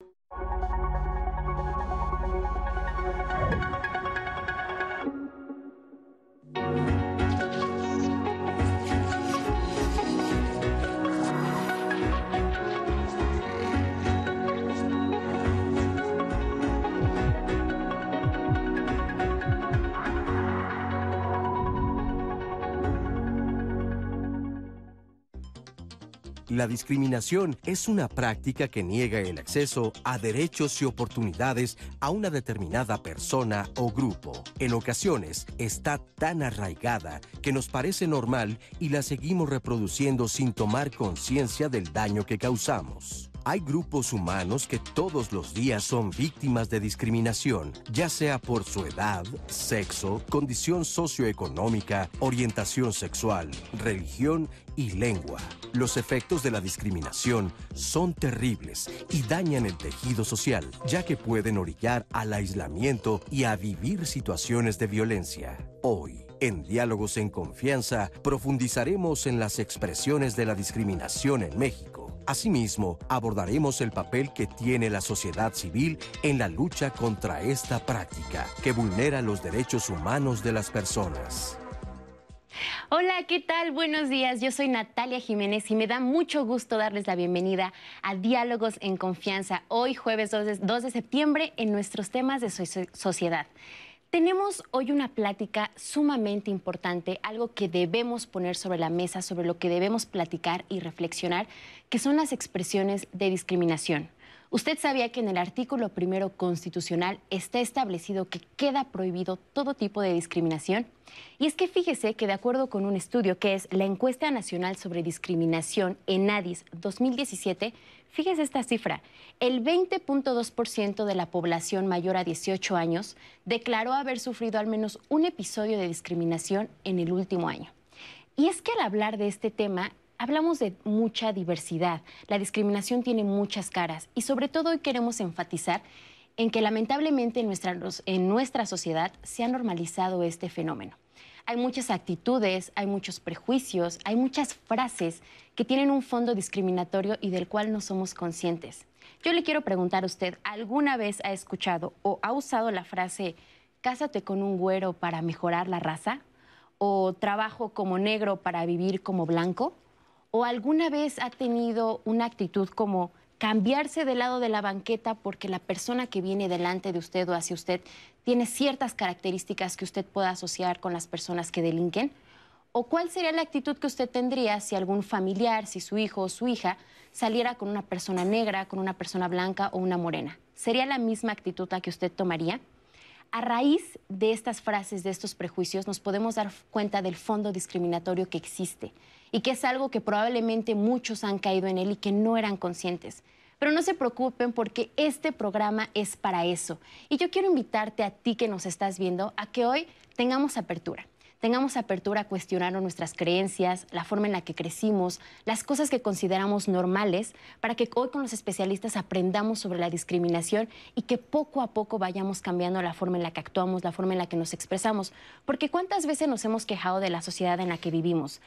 Thank you. La discriminación es una práctica que niega el acceso a derechos y oportunidades a una determinada persona o grupo. En ocasiones está tan arraigada que nos parece normal y la seguimos reproduciendo sin tomar conciencia del daño que causamos. Hay grupos humanos que todos los días son víctimas de discriminación, ya sea por su edad, sexo, condición socioeconómica, orientación sexual, religión y lengua. Los efectos de la discriminación son terribles y dañan el tejido social, ya que pueden orillar al aislamiento y a vivir situaciones de violencia. Hoy, en Diálogos en Confianza, profundizaremos en las expresiones de la discriminación en México Asimismo, abordaremos el papel que tiene la sociedad civil en la lucha contra esta práctica que vulnera los derechos humanos de las personas. Hola, ¿qué tal? Buenos días. Yo soy Natalia Jiménez y me da mucho gusto darles la bienvenida a Diálogos en Confianza, hoy jueves 2 de, septiembre en nuestros temas de sociedad. Tenemos hoy una plática sumamente importante, algo que debemos poner sobre la mesa, sobre lo que debemos platicar y reflexionar, que son las expresiones de discriminación. Usted sabía que en el artículo primero constitucional está establecido que queda prohibido todo tipo de discriminación. Y es que fíjese que de acuerdo con un estudio que es la encuesta nacional sobre discriminación en ADIS 2017, fíjese esta cifra, el 20.2% de la población mayor a 18 años declaró haber sufrido al menos un episodio de discriminación en el último año. Y es que al hablar de este tema, hablamos de mucha diversidad. La discriminación tiene muchas caras y sobre todo hoy queremos enfatizar en que lamentablemente en nuestra, en nuestra sociedad se ha normalizado este fenómeno. Hay muchas actitudes, hay muchos prejuicios, hay muchas frases que tienen un fondo discriminatorio y del cual no somos conscientes. Yo le quiero preguntar a usted, ¿alguna vez ha escuchado o ha usado la frase cásate con un güero para mejorar la raza? ¿O trabajo como negro para vivir como blanco? ¿O alguna vez ha tenido una actitud como cambiarse del lado de la banqueta porque la persona que viene delante de usted o hacia usted tiene ciertas características que usted pueda asociar con las personas que delinquen? ¿O cuál sería la actitud que usted tendría si algún familiar, si su hijo o su hija saliera con una persona negra, con una persona blanca o una morena? ¿Sería la misma actitud la que usted tomaría? A raíz de estas frases, de estos prejuicios, nos podemos dar cuenta del fondo discriminatorio que existe y que es algo que probablemente muchos han caído en él y que no eran conscientes. Pero no se preocupen porque este programa es para eso. Y yo quiero invitarte a ti que nos estás viendo a que hoy tengamos apertura tengamos apertura a cuestionar nuestras creencias, la forma en la que crecimos, las cosas que consideramos normales, para que hoy con los especialistas aprendamos sobre la discriminación y que poco a poco vayamos cambiando la forma en la que actuamos, la forma en la que nos expresamos. Porque cuántas veces nos hemos quejado de la sociedad en la que vivimos.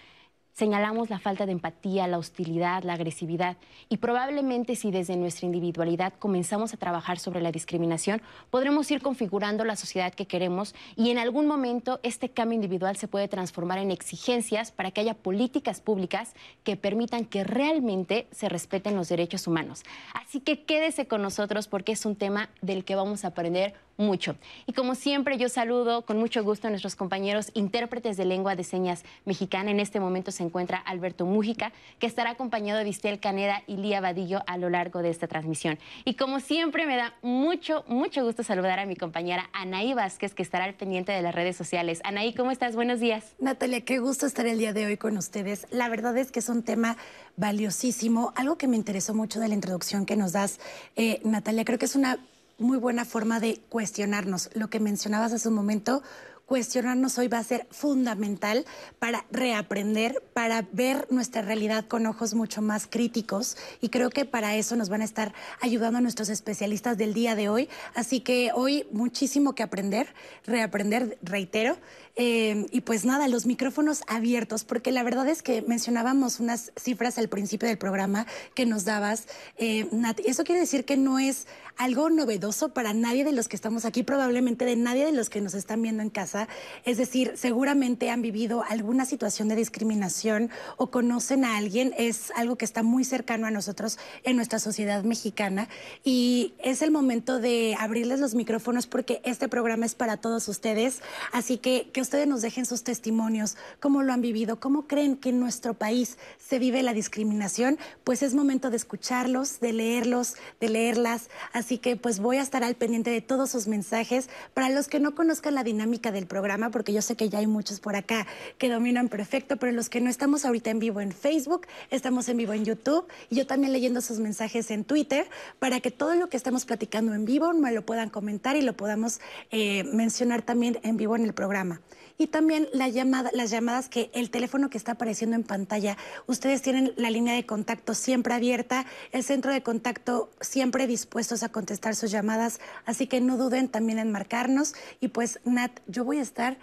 Señalamos la falta de empatía, la hostilidad, la agresividad y probablemente si desde nuestra individualidad comenzamos a trabajar sobre la discriminación, podremos ir configurando la sociedad que queremos y en algún momento este cambio individual se puede transformar en exigencias para que haya políticas públicas que permitan que realmente se respeten los derechos humanos. Así que quédese con nosotros porque es un tema del que vamos a aprender mucho. Y como siempre, yo saludo con mucho gusto a nuestros compañeros intérpretes de lengua de señas mexicana. En este momento se encuentra Alberto Mújica, que estará acompañado de Vistel Caneda y Lía Vadillo a lo largo de esta transmisión. Y como siempre, me da mucho, mucho gusto saludar a mi compañera Anaí Vázquez, que estará al pendiente de las redes sociales. Anaí, ¿cómo estás? Buenos días. Natalia, qué gusto estar el día de hoy con ustedes. La verdad es que es un tema valiosísimo. Algo que me interesó mucho de la introducción que nos das, eh, Natalia, creo que es una muy buena forma de cuestionarnos. Lo que mencionabas hace un momento, cuestionarnos hoy va a ser fundamental para reaprender, para ver nuestra realidad con ojos mucho más críticos y creo que para eso nos van a estar ayudando nuestros especialistas del día de hoy. Así que hoy muchísimo que aprender, reaprender, reitero. Eh, y pues nada, los micrófonos abiertos, porque la verdad es que mencionábamos unas cifras al principio del programa que nos dabas, eh, Eso quiere decir que no es algo novedoso para nadie de los que estamos aquí, probablemente de nadie de los que nos están viendo en casa. Es decir, seguramente han vivido alguna situación de discriminación o conocen a alguien. Es algo que está muy cercano a nosotros en nuestra sociedad mexicana. Y es el momento de abrirles los micrófonos porque este programa es para todos ustedes. Así que que ustedes nos dejen sus testimonios, cómo lo han vivido, cómo creen que en nuestro país se vive la discriminación. Pues es momento de escucharlos, de leerlos, de leerlas. Así que pues voy a estar al pendiente de todos sus mensajes. Para los que no conozcan la dinámica del programa, porque yo sé que ya hay muchos por acá que dominan perfecto, pero los que no estamos ahorita en vivo en Facebook, estamos en vivo en YouTube y yo también leyendo sus mensajes en Twitter para que todo lo que estamos platicando en vivo me lo puedan comentar y lo podamos eh, mencionar también en vivo en el programa. Y también la llamada, las llamadas que el teléfono que está apareciendo en pantalla, ustedes tienen la línea de contacto siempre abierta, el centro de contacto siempre dispuestos a contestar sus llamadas, así que no duden también en marcarnos. Y pues, Nat, yo voy a estar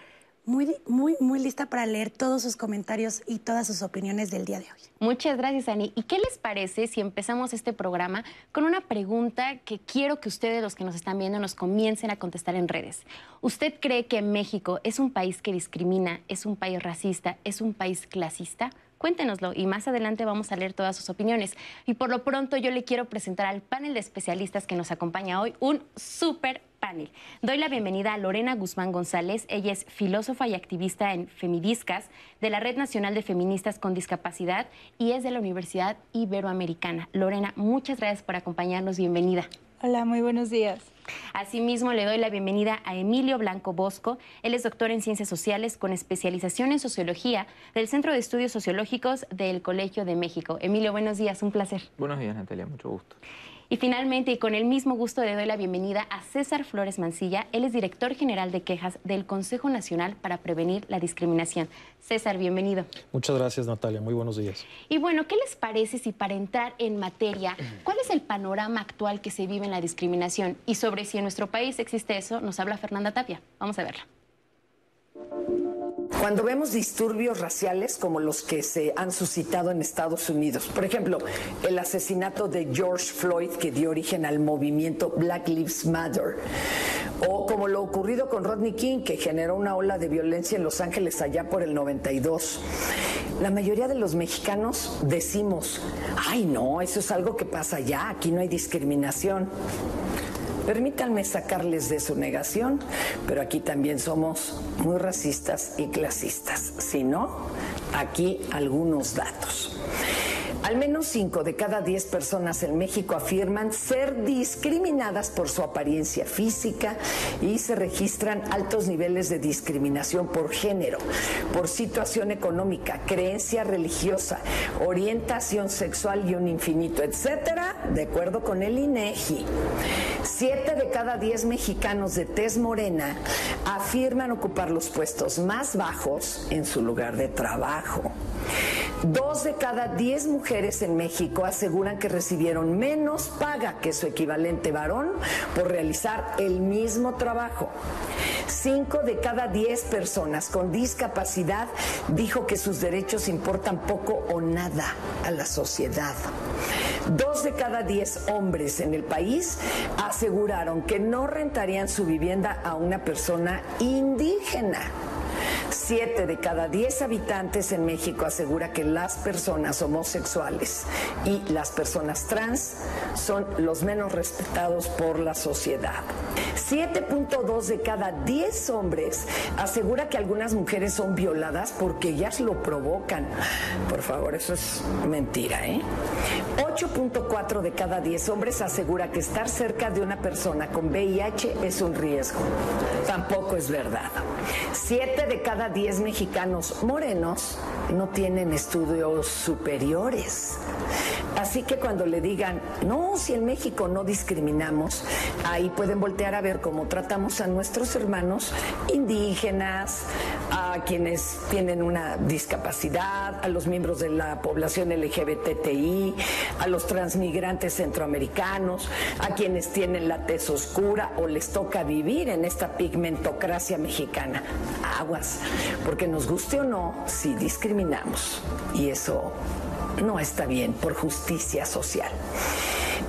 muy, muy, muy lista para leer todos sus comentarios y todas sus opiniones del día de hoy. Muchas gracias, Ani. ¿Y qué les parece si empezamos este programa con una pregunta que quiero que ustedes, los que nos están viendo, nos comiencen a contestar en redes? ¿Usted cree que México es un país que discrimina, es un país racista, es un país clasista? Cuéntenoslo y más adelante vamos a leer todas sus opiniones. Y por lo pronto yo le quiero presentar al panel de especialistas que nos acompaña hoy un súper panel. Doy la bienvenida a Lorena Guzmán González. Ella es filósofa y activista en Femidiscas de la Red Nacional de Feministas con Discapacidad y es de la Universidad Iberoamericana. Lorena, muchas gracias por acompañarnos. Bienvenida. Hola, muy buenos días. Asimismo, le doy la bienvenida a Emilio Blanco Bosco. Él es doctor en Ciencias Sociales con especialización en Sociología del Centro de Estudios Sociológicos del Colegio de México. Emilio, buenos días, un placer. Buenos días, Natalia, mucho gusto. Y finalmente, y con el mismo gusto, le doy la bienvenida a César Flores Mancilla. Él es director general de quejas del Consejo Nacional para Prevenir la Discriminación. César, bienvenido. Muchas gracias, Natalia. Muy buenos días. Y bueno, ¿qué les parece si para entrar en materia, cuál es el panorama actual que se vive en la discriminación y sobre si en nuestro país existe eso, nos habla Fernanda Tapia. Vamos a verla. Cuando vemos disturbios raciales como los que se han suscitado en Estados Unidos, por ejemplo, el asesinato de George Floyd que dio origen al movimiento Black Lives Matter, o como lo ocurrido con Rodney King que generó una ola de violencia en Los Ángeles allá por el 92. La mayoría de los mexicanos decimos, ay no, eso es algo que pasa allá, aquí no hay discriminación. Permítanme sacarles de su negación, pero aquí también somos muy racistas y clasistas. Si no, aquí algunos datos. Al menos 5 de cada 10 personas en México afirman ser discriminadas por su apariencia física y se registran altos niveles de discriminación por género, por situación económica, creencia religiosa, orientación sexual y un infinito, etcétera, de acuerdo con el INEGI. 7 de cada 10 mexicanos de tez morena afirman ocupar los puestos más bajos en su lugar de trabajo. Dos de cada diez mujeres en México aseguran que recibieron menos paga que su equivalente varón por realizar el mismo trabajo. Cinco de cada diez personas con discapacidad dijo que sus derechos importan poco o nada a la sociedad. Dos de cada diez hombres en el país aseguraron que no rentarían su vivienda a una persona indígena. Siete de cada diez habitantes en México asegura que las personas homosexuales y las personas trans son los menos respetados por la sociedad. 7.2 de cada 10 hombres asegura que algunas mujeres son violadas porque ellas lo provocan. Por favor, eso es mentira, ¿eh? 8.4 de cada 10 hombres asegura que estar cerca de una persona con VIH es un riesgo. Tampoco es verdad. 7 de cada 10 mexicanos morenos no tienen estudios superiores. Así que cuando le digan, no, si en México no discriminamos, ahí pueden voltear a ver cómo tratamos a nuestros hermanos indígenas, a quienes tienen una discapacidad, a los miembros de la población LGBTI, a los transmigrantes centroamericanos, a quienes tienen la tez oscura o les toca vivir en esta pigmentocracia mexicana. Aguas, porque nos guste o no, si discriminamos. Y eso no está bien por justicia social.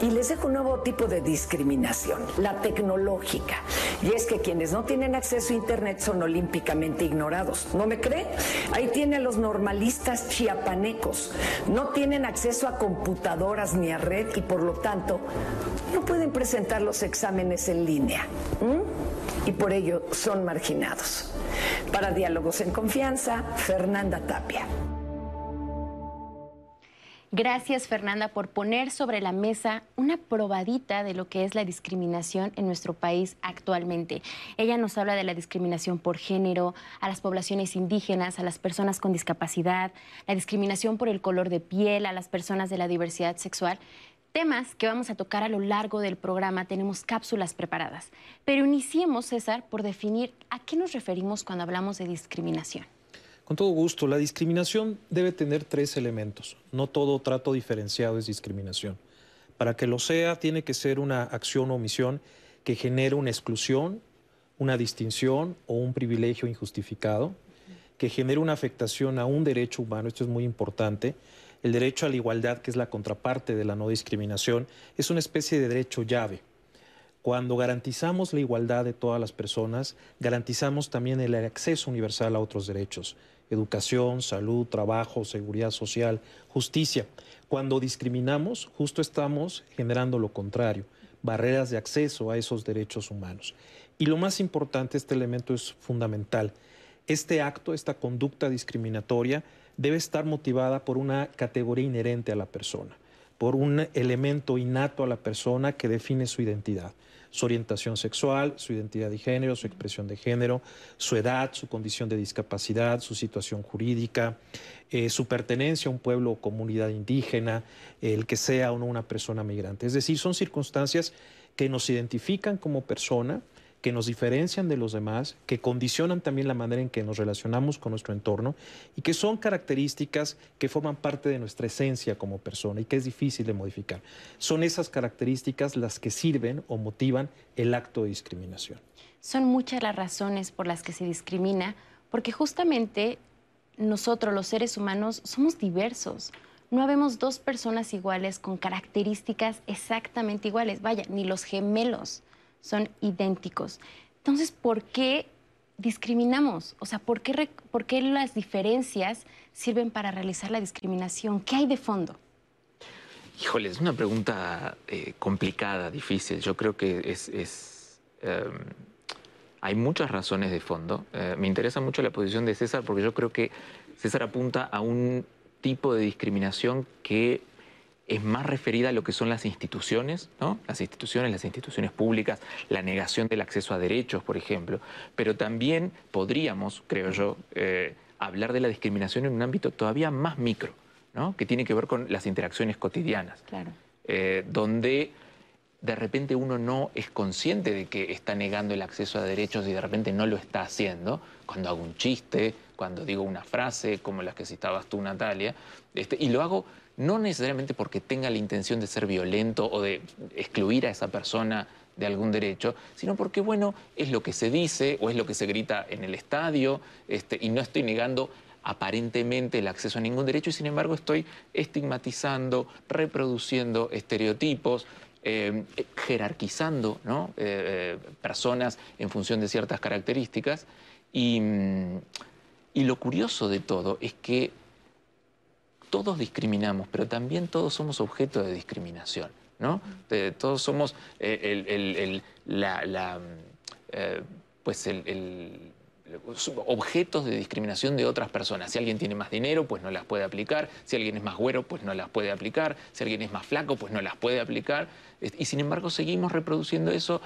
Y les dejo un nuevo tipo de discriminación, la tecnológica. Y es que quienes no tienen acceso a Internet son olímpicamente ignorados. ¿No me cree? Ahí tienen los normalistas chiapanecos. No tienen acceso a computadoras ni a red y por lo tanto no pueden presentar los exámenes en línea. Y por ello son marginados. Para Diálogos en Confianza, Fernanda Tapia. Gracias Fernanda por poner sobre la mesa una probadita de lo que es la discriminación en nuestro país actualmente. Ella nos habla de la discriminación por género, a las poblaciones indígenas, a las personas con discapacidad, la discriminación por el color de piel, a las personas de la diversidad sexual. Temas que vamos a tocar a lo largo del programa, tenemos cápsulas preparadas. Pero iniciemos, César, por definir a qué nos referimos cuando hablamos de discriminación. Con todo gusto, la discriminación debe tener tres elementos. No todo trato diferenciado es discriminación. Para que lo sea, tiene que ser una acción o omisión que genere una exclusión, una distinción o un privilegio injustificado, que genere una afectación a un derecho humano, esto es muy importante. El derecho a la igualdad, que es la contraparte de la no discriminación, es una especie de derecho llave. Cuando garantizamos la igualdad de todas las personas, garantizamos también el acceso universal a otros derechos educación, salud, trabajo, seguridad social, justicia. Cuando discriminamos, justo estamos generando lo contrario, barreras de acceso a esos derechos humanos. Y lo más importante, este elemento es fundamental. Este acto, esta conducta discriminatoria, debe estar motivada por una categoría inherente a la persona, por un elemento innato a la persona que define su identidad su orientación sexual, su identidad de género, su expresión de género, su edad, su condición de discapacidad, su situación jurídica, eh, su pertenencia a un pueblo o comunidad indígena, el que sea o no una persona migrante. Es decir, son circunstancias que nos identifican como persona, que nos diferencian de los demás, que condicionan también la manera en que nos relacionamos con nuestro entorno y que son características que forman parte de nuestra esencia como persona y que es difícil de modificar. Son esas características las que sirven o motivan el acto de discriminación. Son muchas las razones por las que se discrimina, porque justamente nosotros los seres humanos somos diversos. No habemos dos personas iguales con características exactamente iguales. Vaya, ni los gemelos son idénticos. Entonces, ¿por qué discriminamos? O sea, ¿por qué, por qué las diferencias sirven para realizar la discriminación? ¿Qué hay de fondo? Híjole, es una pregunta eh, complicada, difícil. Yo creo que es... Em, hay muchas razones de fondo. Eh, me interesa mucho la posición de César porque yo creo que César apunta a un tipo de discriminación que es más referida a lo que son las instituciones, ¿no? las instituciones, las instituciones públicas, la negación del acceso a derechos, por ejemplo, pero también podríamos, creo yo, eh, hablar de la discriminación en un ámbito todavía más micro, ¿no? que tiene que ver con las interacciones cotidianas, claro. Eh, donde de repente uno no es consciente de que está negando el acceso a derechos y de repente no lo está haciendo, cuando hago un chiste, cuando digo una frase como las que citabas tú, Natalia, este, y lo hago no necesariamente porque tenga la intención de ser violento o de excluir a esa persona de algún derecho, sino porque, bueno, es lo que se dice o es lo que se grita en el estadio, este, y no estoy negando aparentemente el acceso a ningún derecho y sin embargo estoy estigmatizando, reproduciendo estereotipos, eh, jerarquizando. Eh, eh, personas en función de ciertas características. Y, mm, y lo curioso de todo es que todos discriminamos, pero también todos somos objeto de discriminación, ¿no? todos somos eh, el, la, eh, pues el, objetos de discriminación de otras personas. Si alguien tiene más dinero, pues no las puede aplicar. Si alguien es más güero, pues no las puede aplicar. Si alguien es más flaco, pues no las puede aplicar. Y sin embargo seguimos reproduciendo eso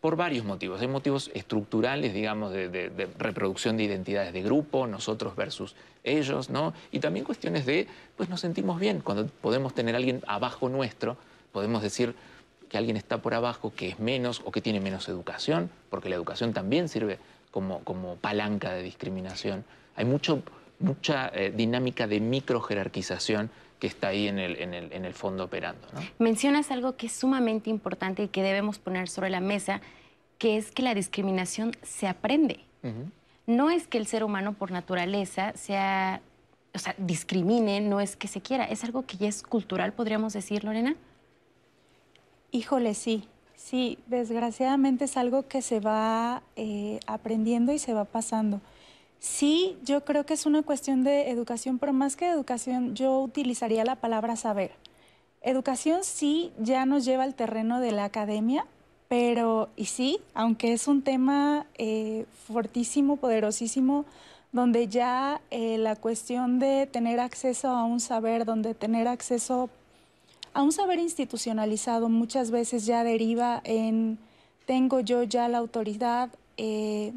por varios motivos. Hay motivos estructurales, digamos, de, reproducción de identidades de grupo, nosotros versus ellos, ¿no? Y también cuestiones de, pues nos sentimos bien. Cuando podemos tener a alguien abajo nuestro, podemos decir que alguien está por abajo, que es menos o que tiene menos educación, porque la educación también sirve como, como palanca de discriminación. Hay mucho, mucha eh, dinámica de microjerarquización que está ahí en el, en el, en el fondo operando. Mencionas algo que es sumamente importante y que debemos poner sobre la mesa, que es que la discriminación se aprende. No es que el ser humano por naturaleza sea, o sea, discrimine, no es que se quiera, es algo que ya es cultural, podríamos decir, Lorena. Híjole, sí, sí, desgraciadamente es algo que se va eh, aprendiendo y se va pasando. Sí, yo creo que es una cuestión de educación, pero más que educación, yo utilizaría la palabra saber. Educación sí ya nos lleva al terreno de la academia, pero, y sí, aunque es un tema eh, fortísimo, poderosísimo, donde ya eh, la cuestión de tener acceso a un saber, donde tener acceso a un saber institucionalizado muchas veces ya deriva en tengo yo ya la autoridad, eh,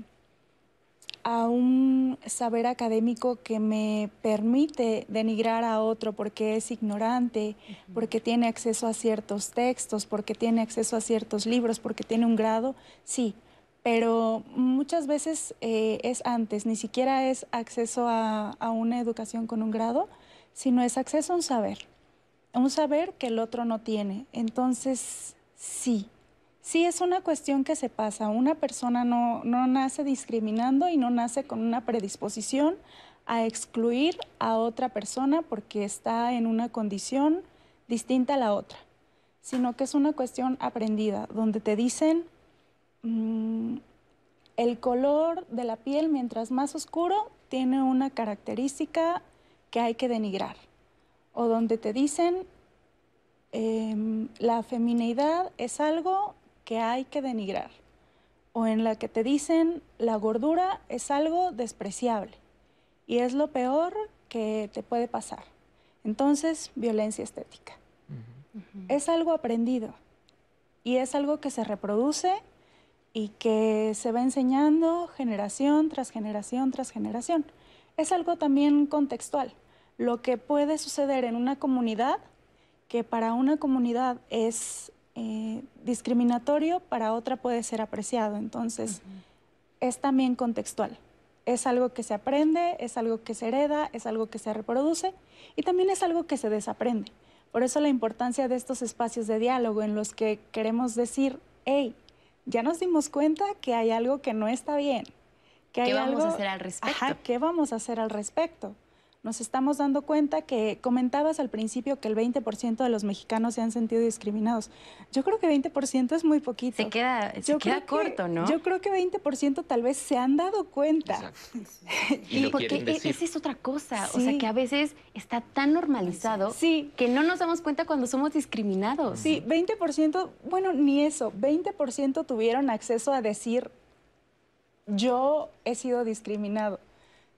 a un saber académico que me permite denigrar a otro porque es ignorante, porque tiene acceso a ciertos textos, porque tiene acceso a ciertos libros, porque tiene un grado, sí, pero muchas veces eh, es antes, ni siquiera es acceso a, a una educación con un grado, sino es acceso a un saber, a un saber que el otro no tiene. Entonces, sí, Sí, es una cuestión que se pasa. Una persona no, nace discriminando y no nace con una predisposición a excluir a otra persona porque está en una condición distinta a la otra, sino que es una cuestión aprendida, donde te dicen mm, el color de la piel mientras más oscuro tiene una característica que hay que denigrar, o donde te dicen em, la feminidad es algo que hay que denigrar o en la que te dicen la gordura es algo despreciable y es lo peor que te puede pasar. Entonces, violencia estética. Es algo aprendido y es algo que se reproduce y que se va enseñando generación tras generación tras generación. Es algo también contextual. Lo que puede suceder en una comunidad, que para una comunidad es eh, discriminatorio, para otra puede ser apreciado. Entonces, es también contextual. Es algo que se aprende, es algo que se hereda, es algo que se reproduce y también es algo que se desaprende. Por eso la importancia de estos espacios de diálogo en los que queremos decir, hey, ya nos dimos cuenta que hay algo que no está bien. Que ¿Qué vamos a hacer al respecto? ¿qué vamos a hacer al respecto? Nos estamos dando cuenta que comentabas al principio que el 20% de los mexicanos se han sentido discriminados. Yo creo que 20% es muy poquito. Se queda, se queda corto, ¿no? Yo creo que 20% tal vez se han dado cuenta. y, porque e, esa es otra cosa, o sea que a veces está tan normalizado que no nos damos cuenta cuando somos discriminados. Sí, 20%, bueno, ni eso, 20% tuvieron acceso a decir yo he sido discriminado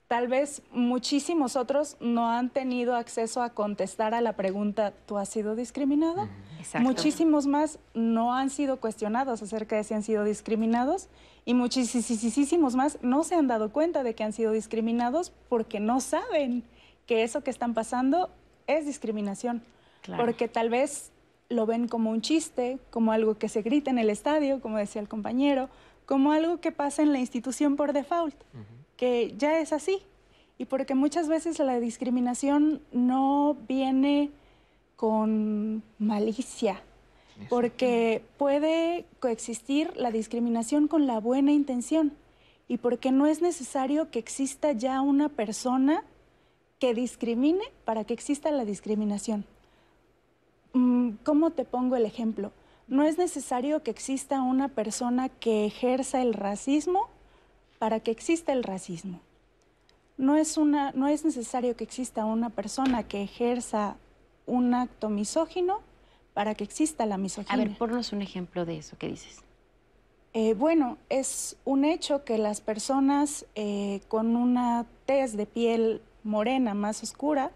tal vez muchísimos otros no han tenido acceso a contestar a la pregunta, ¿tú has sido discriminado? Muchísimos más no han sido cuestionados acerca de si han sido discriminados y muchísimos más no se han dado cuenta de que han sido discriminados porque no saben que eso que están pasando es discriminación. Porque tal vez lo ven como un chiste, como algo que se grita en el estadio, como decía el compañero, como algo que pasa en la institución por default que ya es así. Y porque muchas veces la discriminación no viene con malicia, porque puede coexistir la discriminación con la buena intención y porque no es necesario que exista ya una persona que discrimine para que exista la discriminación. Mm, ¿Cómo te pongo el ejemplo? No es necesario que exista una persona que ejerza el racismo para que exista el racismo. No es, una, no es necesario que exista una persona que ejerza un acto misógino para que exista la misoginia. A ver, ponnos un ejemplo de eso que dices. Eh, bueno, es un hecho que las personas eh, con una tez de piel morena más oscura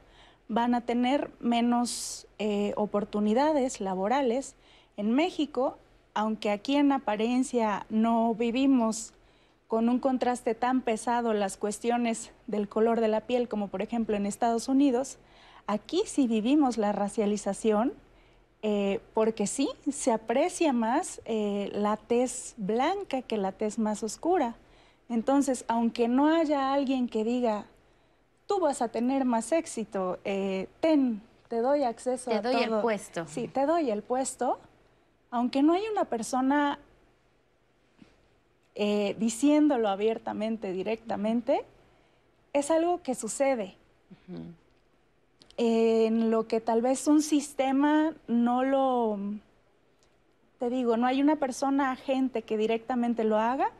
van a tener menos eh, oportunidades laborales en México aunque aquí en apariencia no vivimos con un contraste tan pesado las cuestiones del color de la piel como por ejemplo en Estados Unidos, aquí sí vivimos la racialización eh, porque sí, se aprecia más eh, la tez blanca que la tez más oscura. Entonces, aunque no haya alguien que diga, tú vas a tener más éxito, eh, ten, te doy acceso te a doy el puesto. Sí, te doy el puesto. Aunque no hay una persona eh, diciéndolo abiertamente, directamente, es algo que sucede. En lo que tal vez un sistema no lo, te digo, no hay una persona agente que directamente lo haga,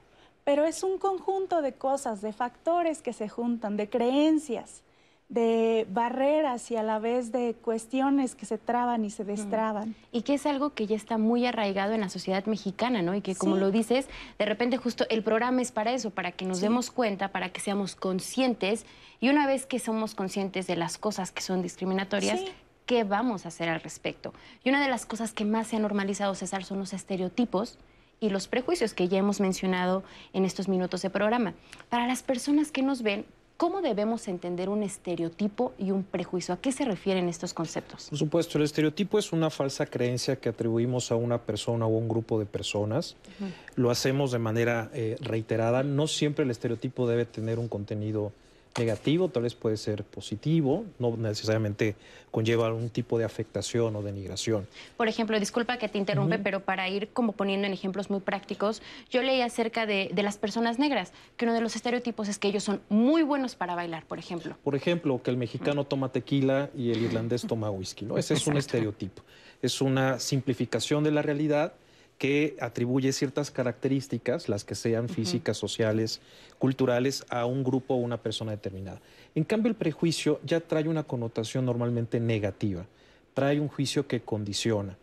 pero es un conjunto de cosas, de factores que se juntan, de creencias, de barreras y a la vez de cuestiones que se traban y se destraban. Y que es algo que ya está muy arraigado en la sociedad mexicana, ¿no? Y que como lo dices, de repente justo el programa es para eso, para que nos demos cuenta, para que seamos conscientes y una vez que somos conscientes de las cosas que son discriminatorias, ¿qué vamos a hacer al respecto? Y una de las cosas que más se ha normalizado, César, son los estereotipos y los prejuicios que ya hemos mencionado en estos minutos de programa. Para las personas que nos ven, ¿Cómo debemos entender un estereotipo y un prejuicio? ¿A qué se refieren estos conceptos? Por supuesto, el estereotipo es una falsa creencia que atribuimos a una persona o a un grupo de personas. Lo hacemos de manera eh, reiterada. No siempre el estereotipo debe tener un contenido negativo, tal vez puede ser positivo, no necesariamente conlleva algún tipo de afectación o denigración. Por ejemplo, disculpa que te interrumpe, pero para ir como poniendo en ejemplos muy prácticos, yo leí acerca de, las personas negras, que uno de los estereotipos es que ellos son muy buenos para bailar, por ejemplo. Por ejemplo, que el mexicano toma tequila y el irlandés toma whisky, ¿no? Ese es un estereotipo. Es una simplificación de la realidad que atribuye ciertas características, las que sean físicas, sociales, culturales, a un grupo o una persona determinada. En cambio, el prejuicio ya trae una connotación normalmente negativa, trae un juicio que condiciona.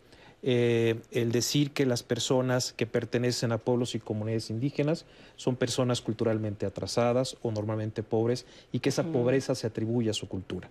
Eh, el decir que las personas que pertenecen a pueblos y comunidades indígenas son personas culturalmente atrasadas o normalmente pobres y que esa pobreza se atribuye a su cultura.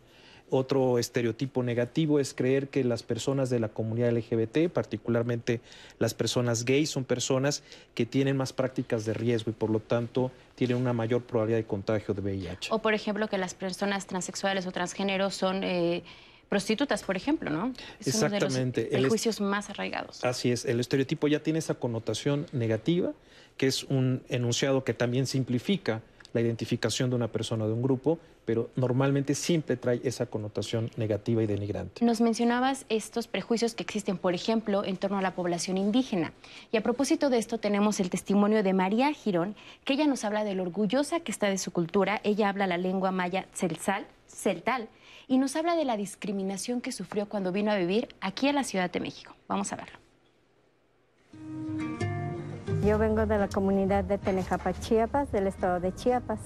Otro estereotipo negativo es creer que las personas de la comunidad LGBT, particularmente las personas gays, son personas que tienen más prácticas de riesgo y por lo tanto tienen una mayor probabilidad de contagio de VIH. O por ejemplo que las personas transexuales o transgénero son... Eh, prostitutas, por ejemplo, ¿no? Es Exactamente. Uno de los prejuicios más arraigados. Así es, el estereotipo ya tiene esa connotación negativa, que es un enunciado que también simplifica la identificación de una persona o de un grupo, pero normalmente siempre trae esa connotación negativa y denigrante. Nos mencionabas estos prejuicios que existen, por ejemplo, en torno a la población indígena. Y a propósito de esto tenemos el testimonio de María Girón, que ella nos habla de lo orgullosa que está de su cultura. Ella habla la lengua maya celtal, celtal y nos habla de la discriminación que sufrió cuando vino a vivir aquí a la Ciudad de México. Vamos a verlo. Yo vengo de la comunidad de Tenejapa, Chiapas, del estado de Chiapas.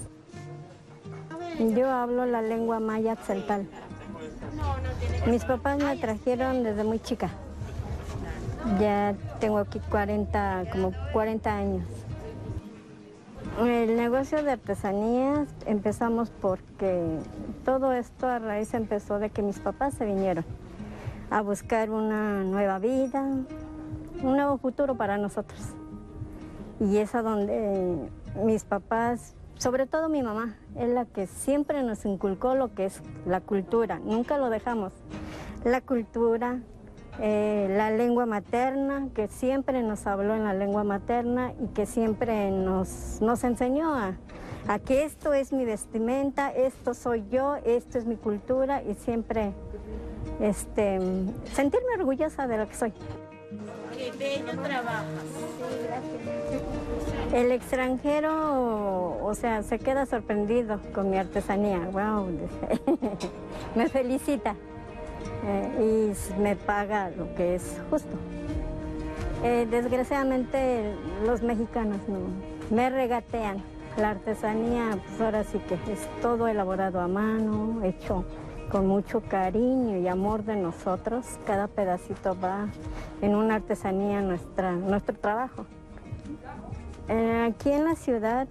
Yo hablo la lengua maya tzeltal. Mis papás me trajeron desde muy chica. Ya tengo aquí 40, como 40 años. El negocio de artesanías empezamos porque todo esto a raíz empezó de que mis papás se vinieron a buscar una nueva vida, un nuevo futuro para nosotros. Y es a donde mis papás, sobre todo mi mamá, es la que siempre nos inculcó lo que es la cultura, nunca lo dejamos. La cultura, eh, la lengua materna, que siempre nos habló en la lengua materna y que siempre nos, nos enseñó a, que esto es mi vestimenta, esto soy yo, esto es mi cultura y siempre este, sentirme orgullosa de lo que soy. Qué bello trabajas. El extranjero, o sea, se queda sorprendido con mi artesanía. Wow, me felicita eh, y me paga lo que es justo. Eh, desgraciadamente los mexicanos no me regatean. La artesanía, pues ahora sí que es todo elaborado a mano, hecho con mucho cariño y amor de nosotros. Cada pedacito va en una artesanía nuestra, nuestro trabajo. Eh, aquí en la ciudad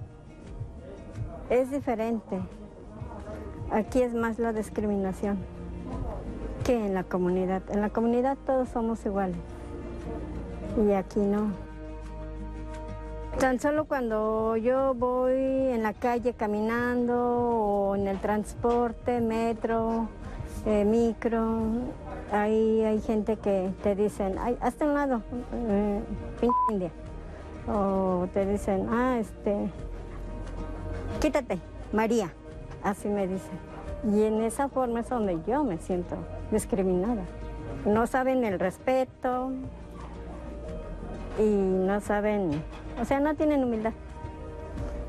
es diferente. Aquí es más la discriminación que en la comunidad. En la comunidad todos somos iguales. y aquí no. Tan solo cuando yo voy en la calle caminando o en el transporte, metro, eh, micro, ahí hay gente que te dicen, ay, hazte un lado, eh, india. O te dicen, ah, este, quítate, María, así me dicen. Y en esa forma es donde yo me siento discriminada. No saben el respeto y no saben, o sea, no tienen humildad.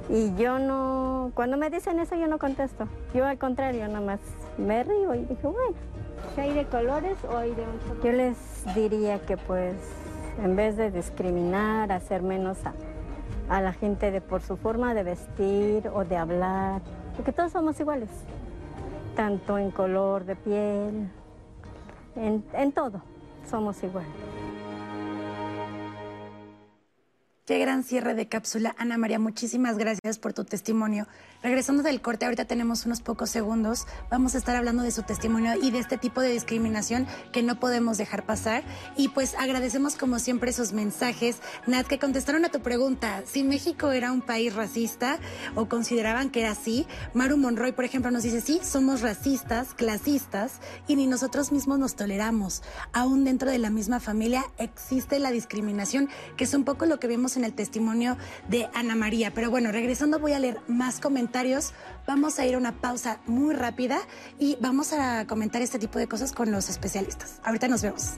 Y yo no, cuando me dicen eso yo no contesto. Yo al contrario, nada más me río y dije, bueno. ¿Hay de colores o hay de un Yo les diría que pues en vez de discriminar, hacer menos a, a la gente de por su forma de vestir o de hablar, porque todos somos iguales, tanto en color de piel, en, en todo, somos iguales. Qué gran cierre de cápsula. Ana María, muchísimas gracias por tu testimonio. Regresando del corte, ahorita tenemos unos pocos segundos. Vamos a estar hablando de su testimonio y de este tipo de discriminación que no podemos dejar pasar. Y pues agradecemos como siempre sus mensajes. Nat, que contestaron a tu pregunta. Si México era un país racista o consideraban que era así, Maru Monroy, por ejemplo, nos dice, sí, somos racistas, clasistas y ni nosotros mismos nos toleramos. Aún dentro de la misma familia existe la discriminación, que es un poco lo que vimos en el testimonio de Ana María. Pero bueno, regresando voy a leer más comentarios Vamos a ir a una pausa muy rápida y vamos a comentar este tipo de cosas con los especialistas. Ahorita nos vemos.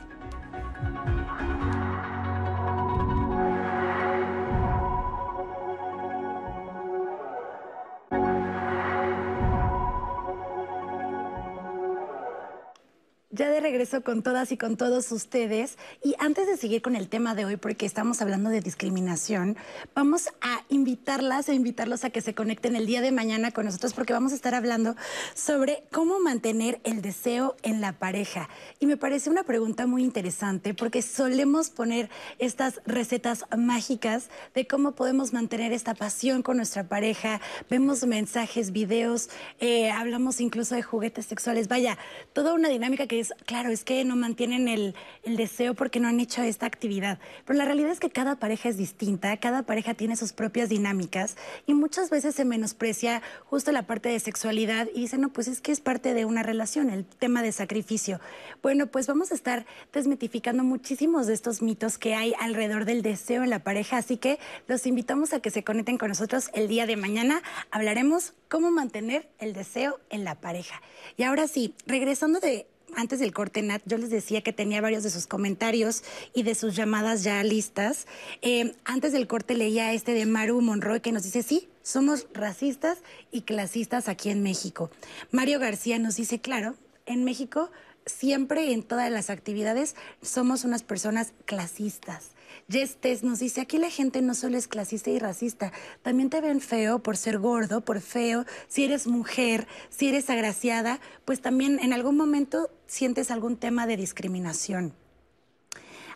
Ya de regreso con todas y con todos ustedes. Y antes de seguir con el tema de hoy, porque estamos hablando de discriminación, vamos a invitarlas e invitarlos a que se conecten el día de mañana con nosotros, porque vamos a estar hablando sobre cómo mantener el deseo en la pareja. Y me parece una pregunta muy interesante, porque solemos poner estas recetas mágicas de cómo podemos mantener esta pasión con nuestra pareja. Vemos mensajes, videos, eh, hablamos incluso de juguetes sexuales. Vaya, toda una dinámica que claro, es que no mantienen el, el, deseo porque no han hecho esta actividad. Pero la realidad es que cada pareja es distinta, cada pareja tiene sus propias dinámicas y muchas veces se menosprecia justo la parte de sexualidad y dicen, no, pues es que es parte de una relación, el tema de sacrificio. Bueno, pues vamos a estar desmitificando muchísimos de estos mitos que hay alrededor del deseo en la pareja, así que los invitamos a que se conecten con nosotros el día de mañana. Hablaremos cómo mantener el deseo en la pareja. Y ahora sí, regresando de antes del corte, Nat, yo les decía que tenía varios de sus comentarios y de sus llamadas ya listas. Eh, antes del corte leía este de Maru Monroy que nos dice, sí, somos racistas y clasistas aquí en México. Mario García nos dice, claro, en México siempre en todas las actividades somos unas personas clasistas. Yestes nos dice, aquí la gente no solo es clasista y racista, también te ven feo por ser gordo, por feo, si eres mujer, si eres agraciada, pues también en algún momento sientes algún tema de discriminación.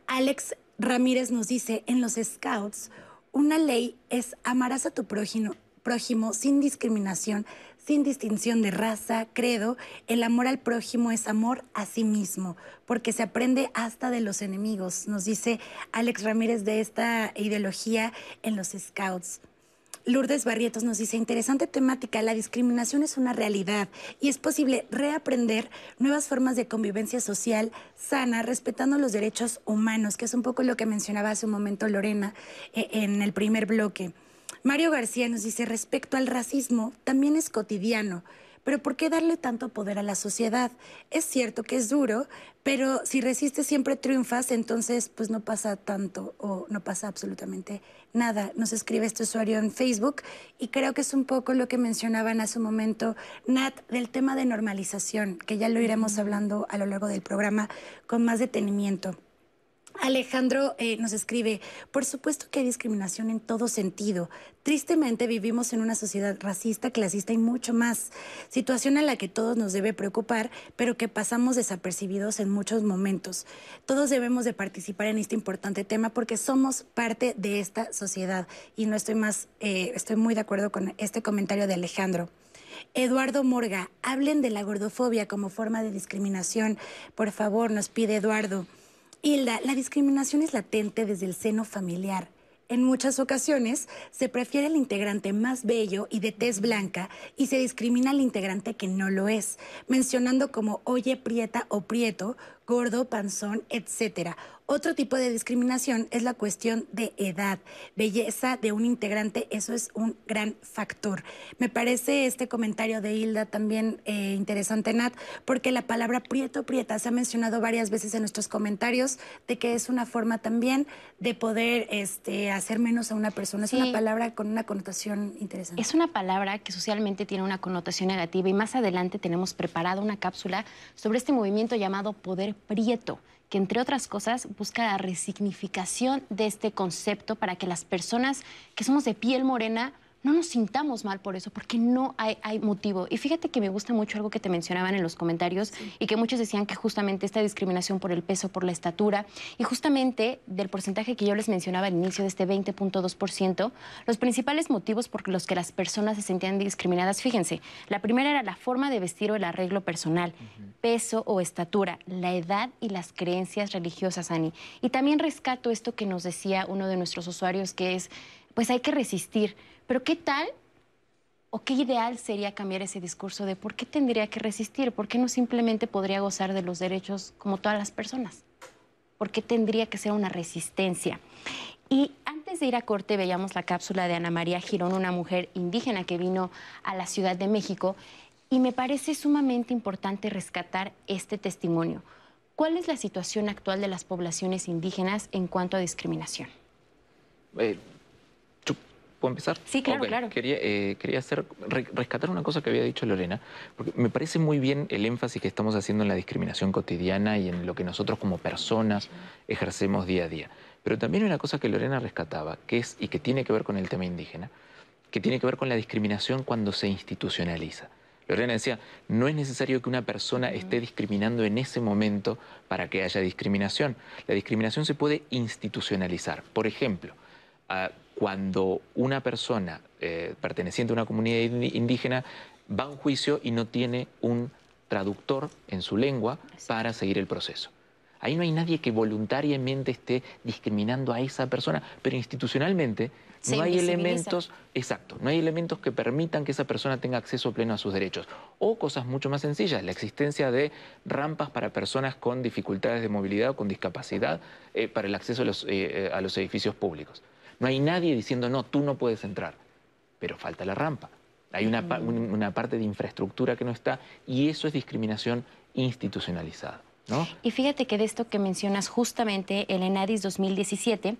Alex Ramírez nos dice, en los Scouts, una ley es amarás a tu prójimo, prójimo sin discriminación, sin distinción de raza, credo, el amor al prójimo es amor a sí mismo, porque se aprende hasta de los enemigos, nos dice Alex Ramírez de esta ideología en los Scouts. Lourdes Barrietos nos dice, interesante temática, la discriminación es una realidad y es posible reaprender nuevas formas de convivencia social sana, respetando los derechos humanos, que es un poco lo que mencionaba hace un momento Lorena eh, en el primer bloque. Mario García nos dice, respecto al racismo, también es cotidiano. Pero ¿por qué darle tanto poder a la sociedad? Es cierto que es duro, pero si resistes siempre triunfas, entonces pues no pasa tanto o no pasa absolutamente nada. Nos escribe este usuario en Facebook y creo que es un poco lo que mencionaban hace un momento, Nat, del tema de normalización, que ya lo iremos hablando a lo largo del programa con más detenimiento. Alejandro eh, nos escribe, por supuesto que hay discriminación en todo sentido. Tristemente vivimos en una sociedad racista, clasista y mucho más. Situación a la que todos nos debe preocupar, pero que pasamos desapercibidos en muchos momentos. Todos debemos de participar en este importante tema porque somos parte de esta sociedad. Y no estoy más, eh, estoy muy de acuerdo con este comentario de Alejandro. Eduardo Morga, hablen de la gordofobia como forma de discriminación. Por favor, nos pide Eduardo. Hilda, la discriminación es latente desde el seno familiar. En muchas ocasiones se prefiere el integrante más bello y de tez blanca y se discrimina al integrante que no lo es, mencionando como oye prieta o prieto, gordo, panzón, etcétera. Otro tipo de discriminación es la cuestión de edad, belleza de un integrante, eso es un gran factor. Me parece este comentario de Hilda también eh, interesante, Nat, porque la palabra prieto, prieta se ha mencionado varias veces en nuestros comentarios de que es una forma también de poder este, hacer menos a una persona. Es una palabra con una connotación interesante. Es una palabra que socialmente tiene una connotación negativa y más adelante tenemos preparada una cápsula sobre este movimiento llamado poder prieto que entre otras cosas busca la resignificación de este concepto para que las personas que somos de piel morena no nos sintamos mal por eso, porque no hay, motivo. Y fíjate que me gusta mucho algo que te mencionaban en los comentarios y que muchos decían que justamente esta discriminación por el peso, por la estatura y justamente del porcentaje que yo les mencionaba al inicio de este 20.2%, los principales motivos por los que las personas se sentían discriminadas, fíjense, la primera era la forma de vestir o el arreglo personal, peso o estatura, la edad y las creencias religiosas, Ani. Y también rescato esto que nos decía uno de nuestros usuarios, que es, pues hay que resistir pero ¿qué tal o qué ideal sería cambiar ese discurso de por qué tendría que resistir? ¿Por qué no simplemente podría gozar de los derechos como todas las personas? ¿Por qué tendría que ser una resistencia? Y antes de ir a corte veíamos la cápsula de Ana María Girón, una mujer indígena que vino a la Ciudad de México, y me parece sumamente importante rescatar este testimonio. ¿Cuál es la situación actual de las poblaciones indígenas en cuanto a discriminación? Eh, ¿Puedo empezar? Sí, claro, claro. Quería, eh, quería hacer, rescatar una cosa que había dicho Lorena, porque me parece muy bien el énfasis que estamos haciendo en la discriminación cotidiana y en lo que nosotros como personas ejercemos día a día. Pero también una cosa que Lorena rescataba, que es, y que tiene que ver con el tema indígena, que tiene que ver con la discriminación cuando se institucionaliza. Lorena decía, no es necesario que una persona esté discriminando en ese momento para que haya discriminación. La discriminación se puede institucionalizar. Por ejemplo, cuando una persona eh, perteneciente a una comunidad indígena va a un juicio y no tiene un traductor en su lengua para seguir el proceso. Ahí no hay nadie que voluntariamente esté discriminando a esa persona, pero institucionalmente no hay elementos, exacto, no hay elementos que permitan que esa persona tenga acceso pleno a sus derechos. O cosas mucho más sencillas, la existencia de rampas para personas con dificultades de movilidad o con discapacidad eh, para el acceso a los eh, edificios públicos. No hay nadie diciendo, no, tú no puedes entrar, pero falta la rampa. Hay una, una parte de infraestructura que no está y eso es discriminación institucionalizada. ¿no? Y fíjate que de esto que mencionas justamente el ENADIS 2017,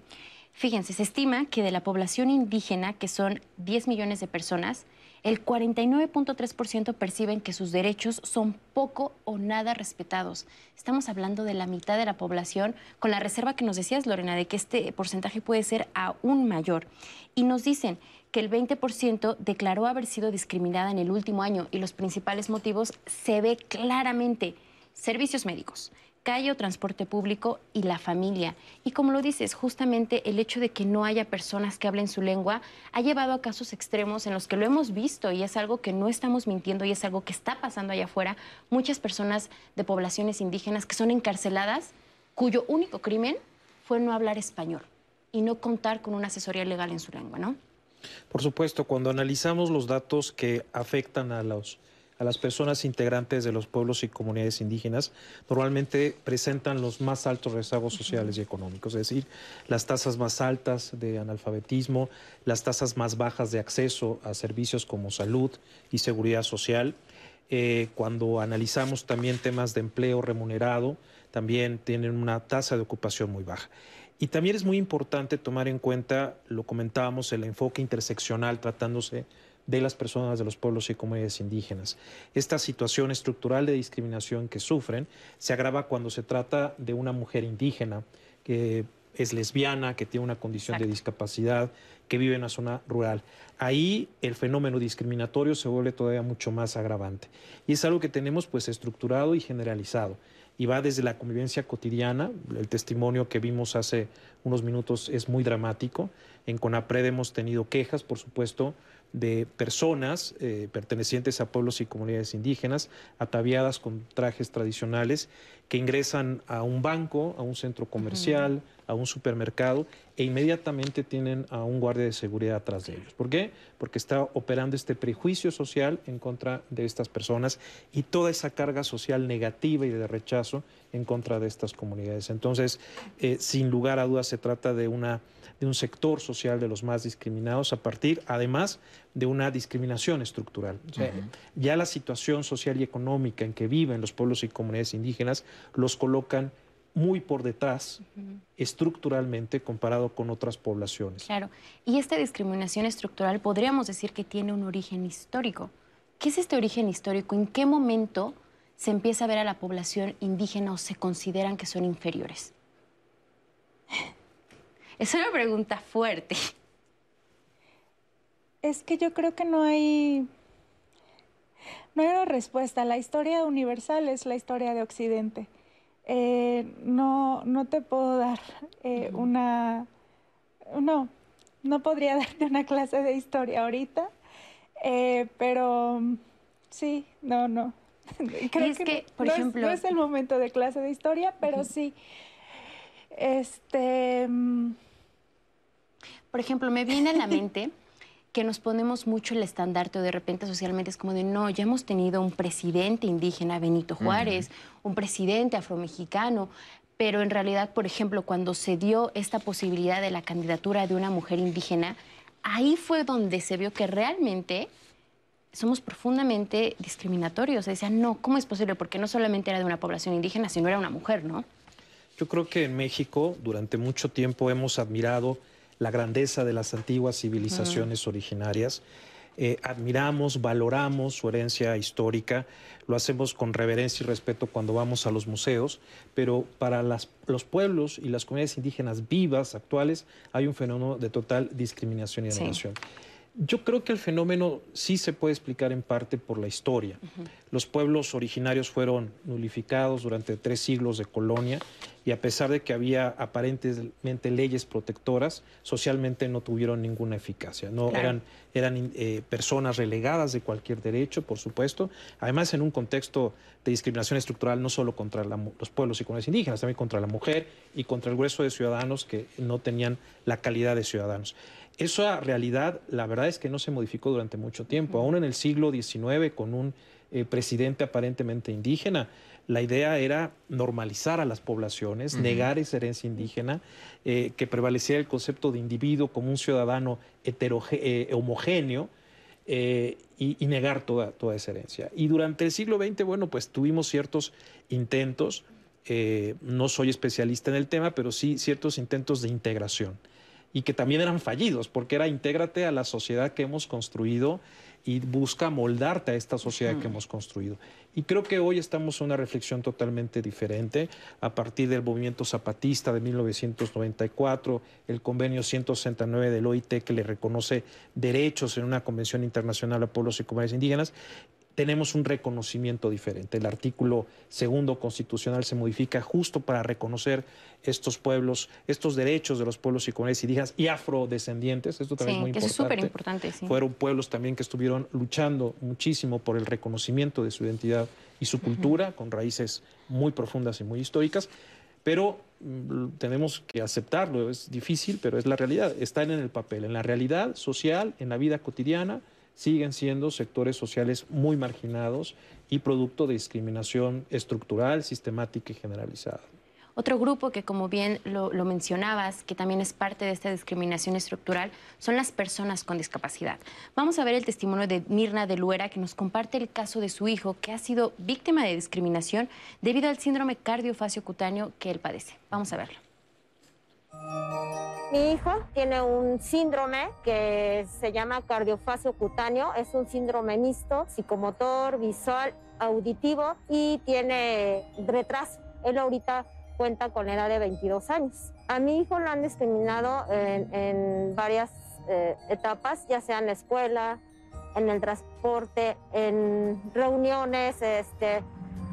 fíjense, se estima que de la población indígena, que son 10 millones de personas, el 49.3% perciben que sus derechos son poco o nada respetados. Estamos hablando de la mitad de la población, con la reserva que nos decías, Lorena, de que este porcentaje puede ser aún mayor. Y nos dicen que el 20% declaró haber sido discriminada en el último año y los principales motivos se ve claramente. Servicios médicos, calle o transporte público y la familia. Y como lo dices, justamente el hecho de que no haya personas que hablen su lengua ha llevado a casos extremos en los que lo hemos visto y es algo que no estamos mintiendo y es algo que está pasando allá afuera. Muchas personas de poblaciones indígenas que son encarceladas cuyo único crimen fue no hablar español y no contar con una asesoría legal en su lengua, ¿no? Por supuesto, cuando analizamos los datos que afectan a los a las personas integrantes de los pueblos y comunidades indígenas normalmente presentan los más altos rezagos sociales y económicos, es decir, las tasas más altas de analfabetismo, las tasas más bajas de acceso a servicios como salud y seguridad social. Eh, cuando analizamos también temas de empleo remunerado, también tienen una tasa de ocupación muy baja. Y también es muy importante tomar en cuenta, lo comentábamos, el enfoque interseccional tratándose de las personas de los pueblos y comunidades indígenas. Esta situación estructural de discriminación que sufren se agrava cuando se trata de una mujer indígena que es lesbiana, que tiene una condición de discapacidad, que vive en una zona rural. Ahí el fenómeno discriminatorio se vuelve todavía mucho más agravante. Y es algo que tenemos pues estructurado y generalizado. Y va desde la convivencia cotidiana, el testimonio que vimos hace unos minutos es muy dramático. En CONAPRED hemos tenido quejas, por supuesto, de personas eh, pertenecientes a pueblos y comunidades indígenas, ataviadas con trajes tradicionales, que ingresan a un banco, a un centro comercial, a un supermercado e inmediatamente tienen a un guardia de seguridad atrás de ellos. ¿Por qué? Porque está operando este prejuicio social en contra de estas personas y toda esa carga social negativa y de rechazo en contra de estas comunidades. Entonces, eh, sin lugar a dudas, se trata de una de un sector social de los más discriminados a partir, además, de una discriminación estructural. Ya la situación social y económica en que viven los pueblos y comunidades indígenas los colocan muy por detrás estructuralmente comparado con otras poblaciones. Claro, y esta discriminación estructural podríamos decir que tiene un origen histórico. ¿Qué es este origen histórico? ¿En qué momento se empieza a ver a la población indígena o se consideran que son inferiores? Es una pregunta fuerte. Es que yo creo que no hay, no hay una respuesta. La historia universal es la historia de Occidente. Eh, no, no te puedo dar eh, una... No, no podría darte una clase de historia ahorita, eh, pero sí, no, no. Creo que, por ejemplo... no es el momento de clase de historia, pero sí. Este... Mm, por ejemplo, me viene a la mente que nos ponemos mucho el estandarte o de repente socialmente es como de no, ya hemos tenido un presidente indígena, Benito Juárez, un presidente afromexicano, pero en realidad, por ejemplo, cuando se dio esta posibilidad de la candidatura de una mujer indígena, ahí fue donde se vio que realmente somos profundamente discriminatorios. Sea, no, ¿cómo es posible? Porque no solamente era de una población indígena, sino era una mujer, ¿no? Yo creo que en México durante mucho tiempo hemos admirado la grandeza de las antiguas civilizaciones originarias. Eh, admiramos, valoramos su herencia histórica, lo hacemos con reverencia y respeto cuando vamos a los museos, pero para las, los pueblos y las comunidades indígenas vivas, actuales, hay un fenómeno de total discriminación y dominación. Yo creo que el fenómeno sí se puede explicar en parte por la historia. Los pueblos originarios fueron nulificados durante tres siglos de colonia y a pesar de que había aparentemente leyes protectoras, socialmente no tuvieron ninguna eficacia. No eran, eran eh, personas relegadas de cualquier derecho, por supuesto. Además, en un contexto de discriminación estructural no solo contra los pueblos y comunidades indígenas, también contra la mujer y contra el grueso de ciudadanos que no tenían la calidad de ciudadanos. Esa realidad, la verdad es que no se modificó durante mucho tiempo. Aún en el siglo XIX, con un eh, presidente aparentemente indígena, la idea era normalizar a las poblaciones, negar esa herencia indígena, eh, que prevaleciera el concepto de individuo como un ciudadano eh, homogéneo y, negar toda, toda esa herencia. Y durante el siglo XX, bueno, pues tuvimos ciertos intentos, no soy especialista en el tema, pero sí ciertos intentos de integración y que también eran fallidos, porque era intégrate a la sociedad que hemos construido y busca moldarte a esta sociedad que hemos construido. Y creo que hoy estamos en una reflexión totalmente diferente a partir del movimiento zapatista de 1994, el convenio 169 del OIT que le reconoce derechos en una convención internacional a pueblos y comunidades indígenas tenemos un reconocimiento diferente. El artículo segundo constitucional se modifica justo para reconocer estos pueblos, estos derechos de los pueblos y comunidades indígenas y afrodescendientes. Esto también es muy importante. es súper importante, Fueron pueblos también que estuvieron luchando muchísimo por el reconocimiento de su identidad y su cultura, con raíces muy profundas y muy históricas. Pero mm, tenemos que aceptarlo, es difícil, pero es la realidad. Están en el papel, en la realidad social, en la vida cotidiana siguen siendo sectores sociales muy marginados y producto de discriminación estructural, sistemática y generalizada. Otro grupo que, como bien lo, mencionabas, que también es parte de esta discriminación estructural, son las personas con discapacidad. Vamos a ver el testimonio de Mirna de Luera, que nos comparte el caso de su hijo, que ha sido víctima de discriminación debido al síndrome cardiofacio cutáneo que él padece. Vamos a verlo. Mi hijo tiene un síndrome que se llama cardiofasio cutáneo, es un síndrome mixto, psicomotor, visual, auditivo y tiene retraso. Él ahorita cuenta con la edad de 22 años. A mi hijo lo han discriminado en, varias eh, etapas, ya sea en la escuela, en el transporte, en reuniones, este,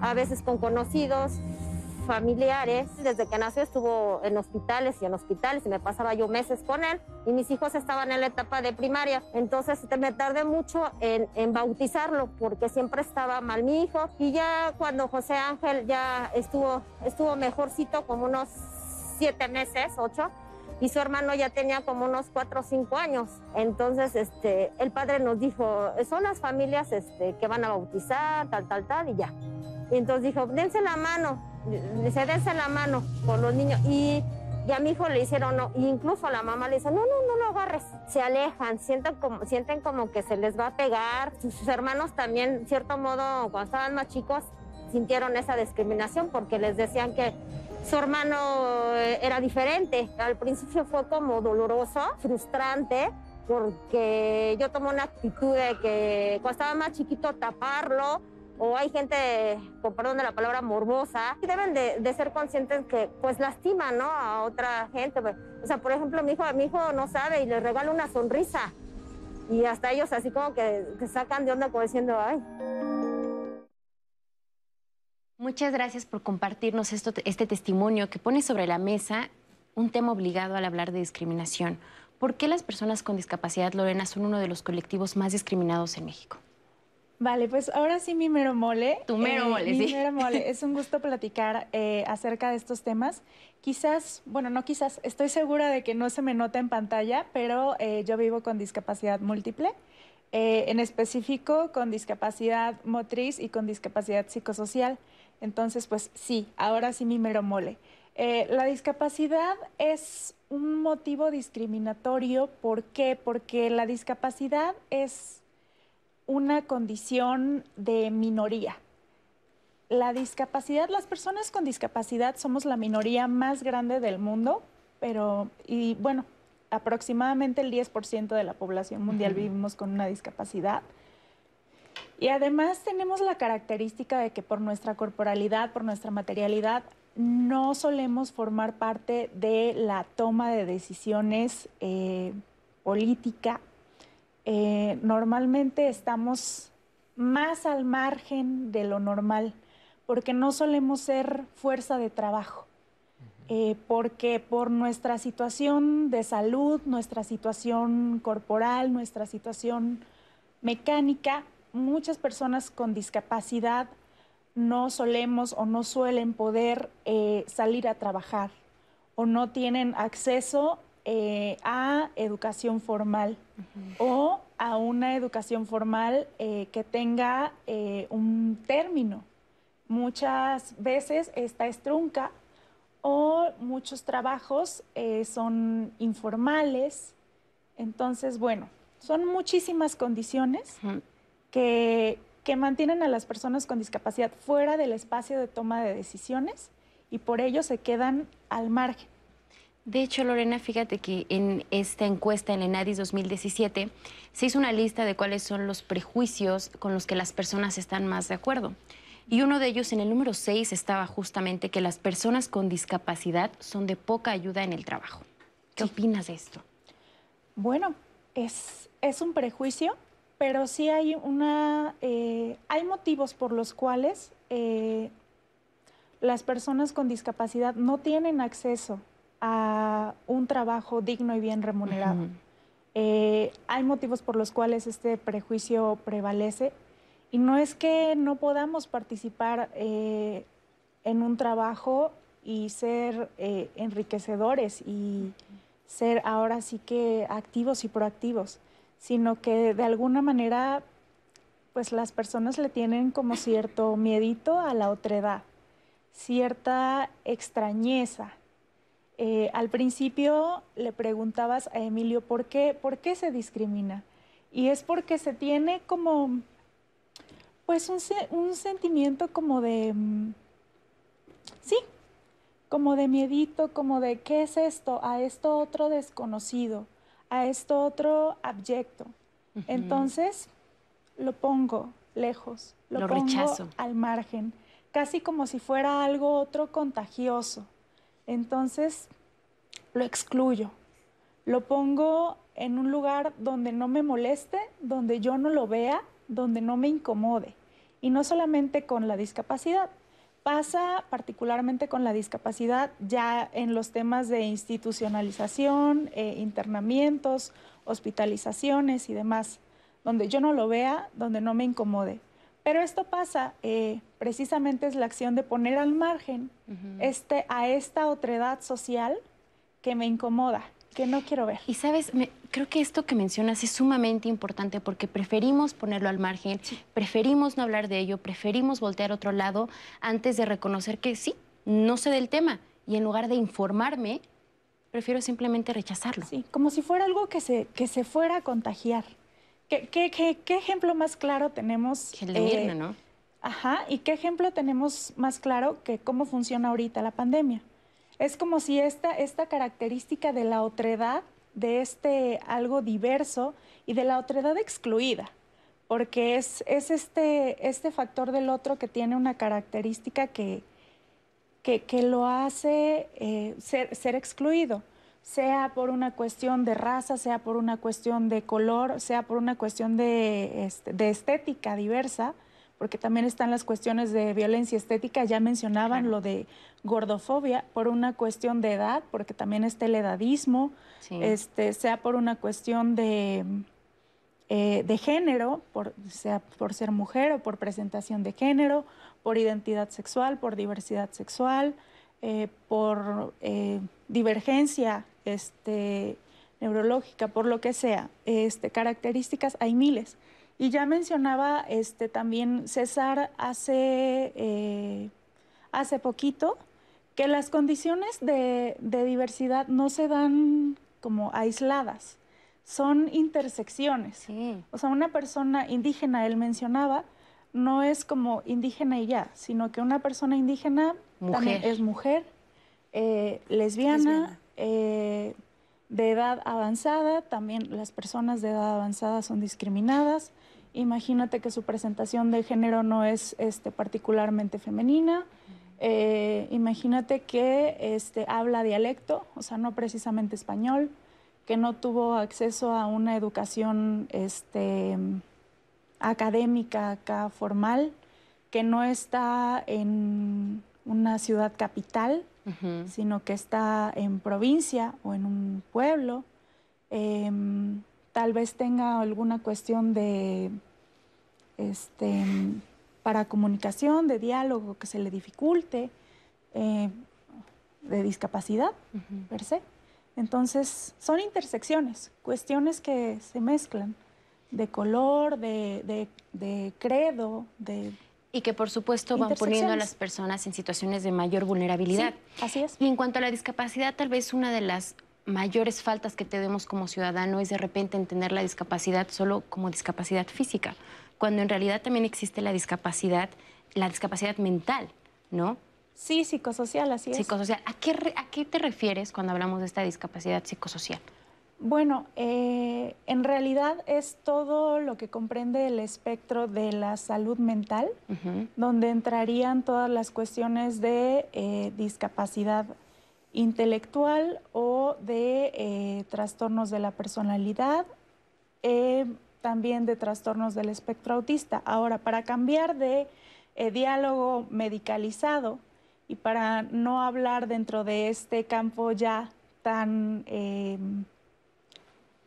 a veces con conocidos, familiares. Desde que nació estuvo en hospitales y en hospitales y me pasaba yo meses con él y mis hijos estaban en la etapa de primaria. Entonces me tardé mucho en, en bautizarlo porque siempre estaba mal mi hijo y ya cuando José Ángel ya estuvo, estuvo mejorcito como unos siete meses, ocho, y su hermano ya tenía como unos cuatro o cinco años. Entonces, este, el padre nos dijo, son las familias este, que van a bautizar, tal, tal, tal, y ya. Y entonces dijo, dense la mano, dice, dense la mano con los niños. Y, y a mi hijo le hicieron, no, incluso la mamá le dice, no, no, no lo agarres. Se alejan, sienten como, sienten como que se les va a pegar. Sus, sus hermanos también, cierto modo, cuando estaban más chicos, sintieron esa discriminación porque les decían que su hermano eh, era diferente. Al principio fue como doloroso, frustrante, porque yo tomé una actitud de que cuando estaba más chiquito taparlo, o hay gente, perdón de la palabra, morbosa, y deben de, ser conscientes que pues lastima, ¿no? A otra gente. Pues. O sea, por ejemplo, mi hijo, mi hijo no sabe y le regala una sonrisa. Y hasta ellos así como que, que sacan de onda como diciendo, ay. Muchas gracias por compartirnos esto, este testimonio que pone sobre la mesa un tema obligado al hablar de discriminación. ¿Por qué las personas con discapacidad, Lorena, son uno de los colectivos más discriminados en México? Vale, pues ahora sí mi mero mole. Tu mero mole, eh, sí. Mi mero mole. Es un gusto platicar eh, acerca de estos temas. Quizás, bueno, no quizás, estoy segura de que no se me nota en pantalla, pero eh, yo vivo con discapacidad múltiple. en específico con discapacidad motriz y con discapacidad psicosocial. Entonces, pues sí, ahora sí mi mero mole. Eh, la discapacidad es un motivo discriminatorio. ¿Por qué? Porque la discapacidad es una condición de minoría. La discapacidad, las personas con discapacidad somos la minoría más grande del mundo, pero, y bueno, aproximadamente el 10% de la población mundial uh -huh. vivimos con una discapacidad. Y además tenemos la característica de que por nuestra corporalidad, por nuestra materialidad, no solemos formar parte de la toma de decisiones eh, política. Eh, normalmente estamos más al margen de lo normal, porque no solemos ser fuerza de trabajo. Eh, porque por nuestra situación de salud, nuestra situación corporal, nuestra situación mecánica, muchas personas con discapacidad no solemos o no suelen poder eh, salir a trabajar o no tienen acceso eh, a educación formal uh -huh. o a una educación formal eh, que tenga un término. Muchas veces esta es trunca o muchos trabajos son informales. Entonces, bueno, son muchísimas condiciones. Uh -huh que, que, mantienen a las personas con discapacidad fuera del espacio de toma de decisiones y por ello se quedan al margen. De hecho, Lorena, fíjate que en esta encuesta en ENADIS 2017 se hizo una lista de cuáles son los prejuicios con los que las personas están más de acuerdo. Y uno de ellos, en el número 6, estaba justamente que las personas con discapacidad son de poca ayuda en el trabajo. ¿Qué sí. opinas de esto? Bueno, es, es un prejuicio pero sí hay una eh, hay motivos por los cuales eh, las personas con discapacidad no tienen acceso a un trabajo digno y bien remunerado. Uh -huh. eh, hay motivos por los cuales este prejuicio prevalece y no es que no podamos participar eh, en un trabajo y ser enriquecedores y ser ahora sí que activos y proactivos sino que de alguna manera pues las personas le tienen como cierto miedito a la otredad, cierta extrañeza. Eh, al principio le preguntabas a Emilio por qué, por qué se discrimina. Y es porque se tiene como, pues un, un sentimiento como de, mm, sí, como de miedito, como de qué es esto, a esto otro desconocido a esto otro abyecto. Uh -huh. Entonces lo pongo lejos, lo, lo pongo rechazo. al margen, casi como si fuera algo otro contagioso. Entonces lo excluyo, lo pongo en un lugar donde no me moleste, donde yo no lo vea, donde no me incomode. Y no solamente con la discapacidad, Pasa particularmente con la discapacidad ya en los temas de institucionalización, eh, internamientos, hospitalizaciones y demás, donde yo no lo vea, donde no me incomode. Pero esto pasa, eh, precisamente es la acción de poner al margen este, a esta otredad social que me incomoda, que no quiero ver. Y sabes, creo que esto que mencionas es sumamente importante porque preferimos ponerlo al margen, preferimos no hablar de ello, preferimos voltear a otro lado antes de reconocer que sí, no sé del tema. Y en lugar de informarme, prefiero simplemente rechazarlo. Sí, como si fuera algo que se, que se fuera a contagiar. ¿Qué, qué, qué, ejemplo más claro tenemos? El de Mirna, eh, ¿no? Ajá, ¿y qué ejemplo tenemos más claro que cómo funciona ahorita la pandemia? Es como si esta, esta característica de la otredad, de este algo diverso y de la otredad excluida, porque es, es este, este factor del otro que tiene una característica que, que, lo hace eh, ser, ser excluido sea por una cuestión de raza, sea por una cuestión de color, sea por una cuestión de, este, de estética diversa, porque también están las cuestiones de violencia estética, ya mencionaban lo de gordofobia, por una cuestión de edad, porque también está el edadismo, este, sea por una cuestión de, eh, de género, por, sea por ser mujer o por presentación de género, por identidad sexual, por diversidad sexual, eh, por eh, divergencia este, neurológica, por lo que sea, este, características, hay miles. Y ya mencionaba este, también César hace, eh, hace poquito que las condiciones de, diversidad no se dan como aisladas, son intersecciones. O sea, una persona indígena, él mencionaba, no es como indígena y ya, sino que una persona indígena también es mujer, eh, lesbiana, eh, de edad avanzada, también las personas de edad avanzada son discriminadas, Imagínate que su presentación de género no es este, particularmente femenina. Eh, imagínate que este, habla dialecto, o sea, no precisamente español, que no tuvo acceso a una educación este, académica acá formal, que no está en una ciudad capital, sino que está en provincia o en un pueblo. Em, tal vez tenga alguna cuestión de, este, para comunicación, de diálogo que se le dificulte, eh, de discapacidad per se. Entonces, son intersecciones, cuestiones que se mezclan de color, de, de credo, de y que por supuesto van poniendo a las personas en situaciones de mayor vulnerabilidad. así es. Y en cuanto a la discapacidad, tal vez una de las mayores faltas que tenemos como ciudadano es de repente entender la discapacidad solo como discapacidad física, cuando en realidad también existe la discapacidad, la discapacidad mental, ¿no? Sí, psicosocial, así es. Psicosocial. ¿A qué, ¿A qué te refieres cuando hablamos de esta discapacidad psicosocial? Bueno, eh, en realidad es todo lo que comprende el espectro de la salud mental, donde entrarían todas las cuestiones de eh, discapacidad intelectual o de eh, trastornos de la personalidad, también de trastornos del espectro autista. Ahora, para cambiar de diálogo medicalizado y para no hablar dentro de este campo ya tan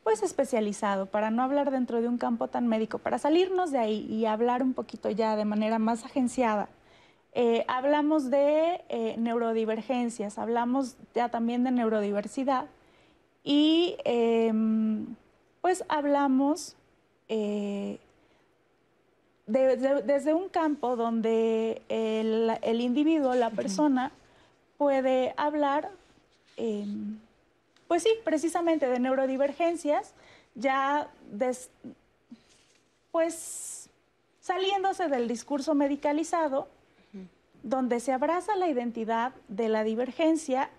pues especializado, para no hablar dentro de un campo tan médico, para salirnos de ahí y hablar un poquito ya de manera más agenciada eh, hablamos de eh, neurodivergencias, hablamos ya también de neurodiversidad y em, pues hablamos eh, desde un campo donde el, individuo, la persona, puede hablar, em, pues sí, precisamente de neurodivergencias, ya pues saliéndose del discurso medicalizado donde se abraza la identidad de la divergencia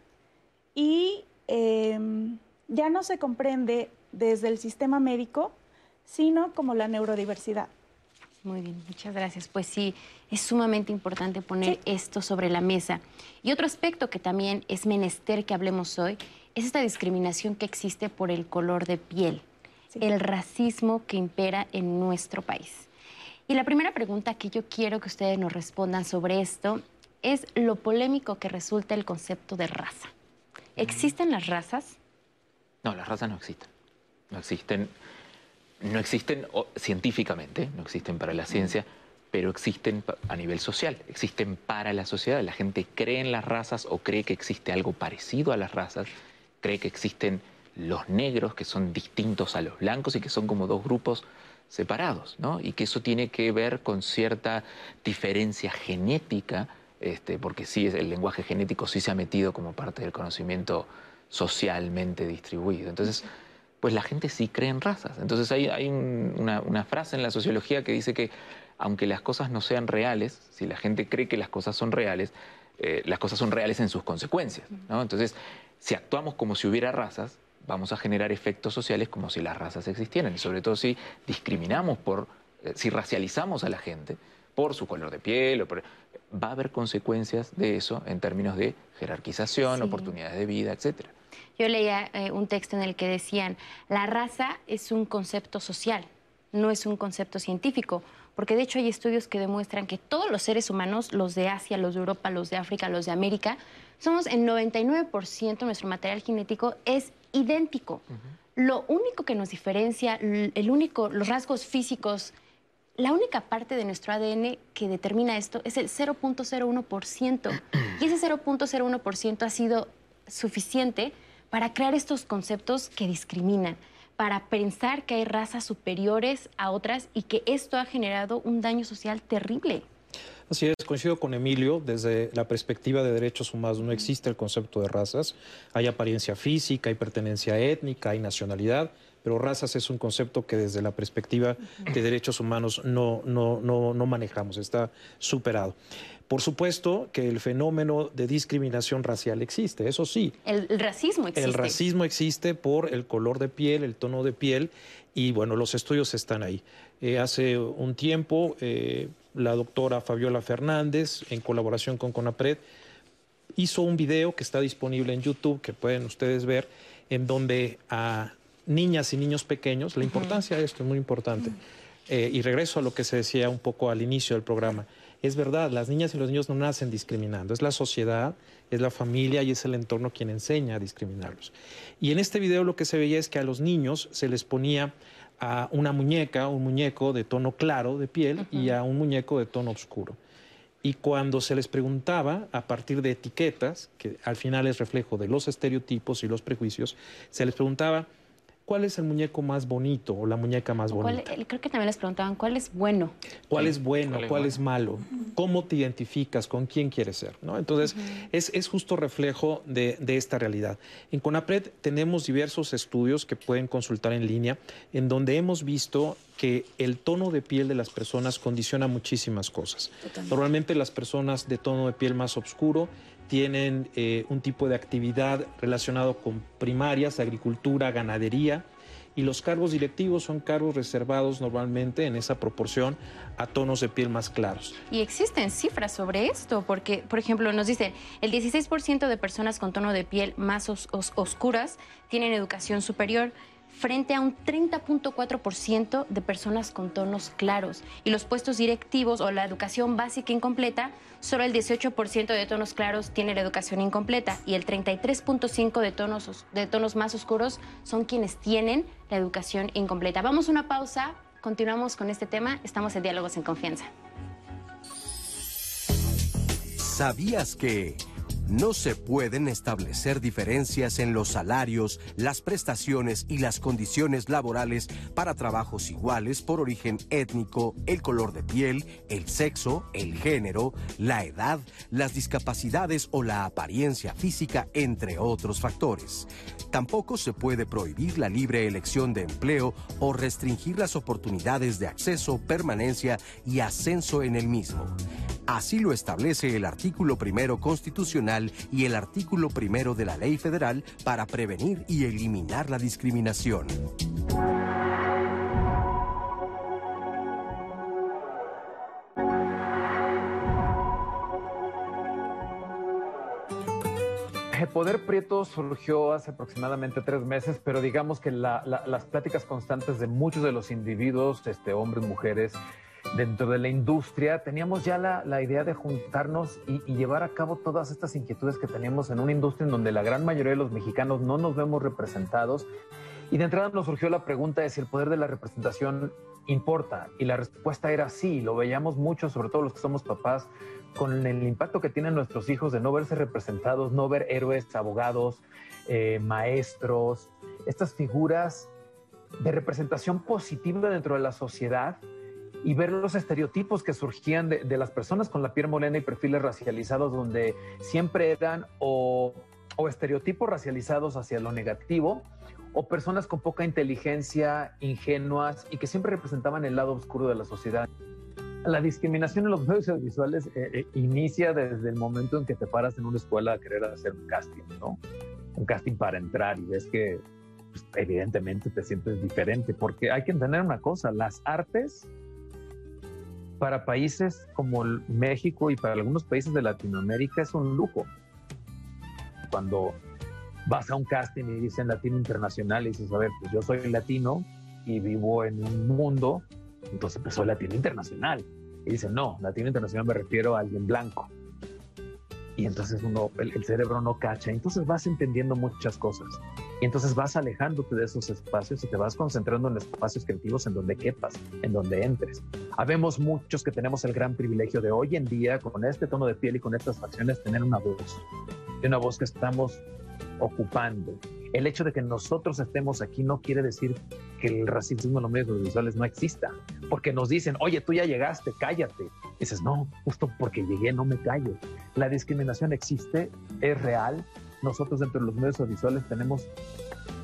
y em, ya no se comprende desde el sistema médico, sino como la neurodiversidad. Muy bien, muchas gracias. Pues sí, es sumamente importante poner esto sobre la mesa. Y otro aspecto que también es menester que hablemos hoy es esta discriminación que existe por el color de piel, el racismo que impera en nuestro país. Y la primera pregunta que yo quiero que ustedes nos respondan sobre esto es lo polémico que resulta el concepto de raza. ¿Existen las razas? No, las razas no existen. No existen, no existen científicamente, no existen para la ciencia, pero existen a nivel social, existen para la sociedad. La gente cree en las razas o cree que existe algo parecido a las razas, cree que existen los negros que son distintos a los blancos y que son como dos grupos separados, ¿no? Y que eso tiene que ver con cierta diferencia genética, este, porque sí, el lenguaje genético sí se ha metido como parte del conocimiento socialmente distribuido. Entonces, pues la gente sí cree en razas. Entonces hay, una frase en la sociología que dice que aunque las cosas no sean reales, si la gente cree que las cosas son reales, eh, las cosas son reales en sus consecuencias. Entonces, si actuamos como si hubiera razas, vamos a generar efectos sociales como si las razas existieran. Y sobre todo si discriminamos por, eh, si racializamos a la gente por su color de piel, o va a haber consecuencias de eso en términos de jerarquización, oportunidades de vida, etc. Yo leía eh, un texto en el que decían, la raza es un concepto social, no es un concepto científico porque de hecho hay estudios que demuestran que todos los seres humanos, los de Asia, los de Europa, los de África, los de América, somos en 99% nuestro material genético es idéntico. Lo único que nos diferencia, el único, los rasgos físicos, la única parte de nuestro ADN que determina esto es el 0.01%. Y ese 0.01% ha sido suficiente para crear estos conceptos que discriminan para pensar que hay razas superiores a otras y que esto ha generado un daño social terrible. Así es, coincido con Emilio, desde la perspectiva de derechos humanos no existe el concepto de razas, hay apariencia física, hay pertenencia étnica, hay nacionalidad, pero razas es un concepto que desde la perspectiva de derechos humanos no, no, no, no manejamos, está superado. Por supuesto que el fenómeno de discriminación racial existe, eso sí. El, racismo existe. El racismo existe por el color de piel, el tono de piel, y bueno, los estudios están ahí. Eh, hace un tiempo, eh, la doctora Fabiola Fernández, en colaboración con CONAPRED, hizo un video que está disponible en YouTube, que pueden ustedes ver, en donde a niñas y niños pequeños, la importancia de esto es muy importante. Eh, y regreso a lo que se decía un poco al inicio del programa es verdad, las niñas y los niños no nacen discriminando, es la sociedad, es la familia y es el entorno quien enseña a discriminarlos. Y en este video lo que se veía es que a los niños se les ponía a una muñeca, un muñeco de tono claro de piel y a un muñeco de tono oscuro. Y cuando se les preguntaba, a partir de etiquetas, que al final es reflejo de los estereotipos y los prejuicios, se les preguntaba, ¿Cuál es el muñeco más bonito o la muñeca más bonita? creo que también les preguntaban, ¿cuál es bueno? ¿Cuál es bueno? ¿Cuál, es, malo? ¿Cómo te identificas? ¿Con quién quieres ser? ¿no? Entonces, es, justo reflejo de, esta realidad. En CONAPRED tenemos diversos estudios que pueden consultar en línea, en donde hemos visto que el tono de piel de las personas condiciona muchísimas cosas. Normalmente las personas de tono de piel más oscuro tienen eh, un tipo de actividad relacionado con primarias, agricultura, ganadería, y los cargos directivos son cargos reservados normalmente en esa proporción a tonos de piel más claros. Y existen cifras sobre esto, porque, por ejemplo, nos dicen, el 16% de personas con tono de piel más oscuras tienen educación superior, frente a un 30.4% de personas con tonos claros. Y los puestos directivos o la educación básica incompleta, solo el 18% de tonos claros tiene la educación incompleta y el 33.5% de tonos, de tonos más oscuros son quienes tienen la educación incompleta. Vamos a una pausa, continuamos con este tema, estamos en Diálogos en Confianza. ¿Sabías que... No se pueden establecer diferencias en los salarios, las prestaciones y las condiciones laborales para trabajos iguales por origen étnico, el color de piel, el sexo, el género, la edad, las discapacidades o la apariencia física, entre otros factores. Tampoco se puede prohibir la libre elección de empleo o restringir las oportunidades de acceso, permanencia y ascenso en el mismo. Así lo establece el artículo primero constitucional y el artículo primero de la ley federal para prevenir y eliminar la discriminación. El Poder Prieto surgió hace aproximadamente tres meses, pero digamos que las pláticas constantes de muchos de los individuos, este, hombres, mujeres, dentro de la industria, teníamos ya la, idea de juntarnos y, llevar a cabo todas estas inquietudes que teníamos en una industria en donde la gran mayoría de los mexicanos no nos vemos representados. Y de entrada nos surgió la pregunta de si el poder de la representación importa. Y la respuesta era sí, lo veíamos mucho, sobre todo los que somos papás, con el impacto que tienen nuestros hijos de no verse representados, no ver héroes, abogados, eh, maestros, estas figuras de representación positiva dentro de la sociedad y ver los estereotipos que surgían de, las personas con la piel morena y perfiles racializados donde siempre eran o, o estereotipos racializados hacia lo negativo o personas con poca inteligencia, ingenuas y que siempre representaban el lado oscuro de la sociedad. La discriminación en los medios audiovisuales eh, eh, inicia desde el momento en que te paras en una escuela a querer hacer un casting, ¿no? Un casting para entrar y ves que pues, evidentemente te sientes diferente, porque hay que entender una cosa, las artes para países como México y para algunos países de Latinoamérica es un lujo. Cuando vas a un casting y dicen latino internacional y dices, a ver, pues yo soy latino y vivo en un mundo entonces, pues soy latino internacional. Y dice, no, latino internacional me refiero a alguien blanco. Y entonces el, cerebro no cacha. Entonces vas entendiendo muchas cosas. Y entonces vas alejándote de esos espacios y te vas concentrando en espacios creativos en donde quepas, en donde entres. Habemos muchos que tenemos el gran privilegio de hoy en día, con este tono de piel y con estas facciones, tener una voz. Y una voz que estamos ocupando. El hecho de que nosotros estemos aquí no quiere decir que el racismo en los medios audiovisuales no exista, porque nos dicen, oye, tú ya llegaste, cállate. dices, no, justo porque llegué no me callo. La discriminación existe, es real. Nosotros dentro de los medios audiovisuales tenemos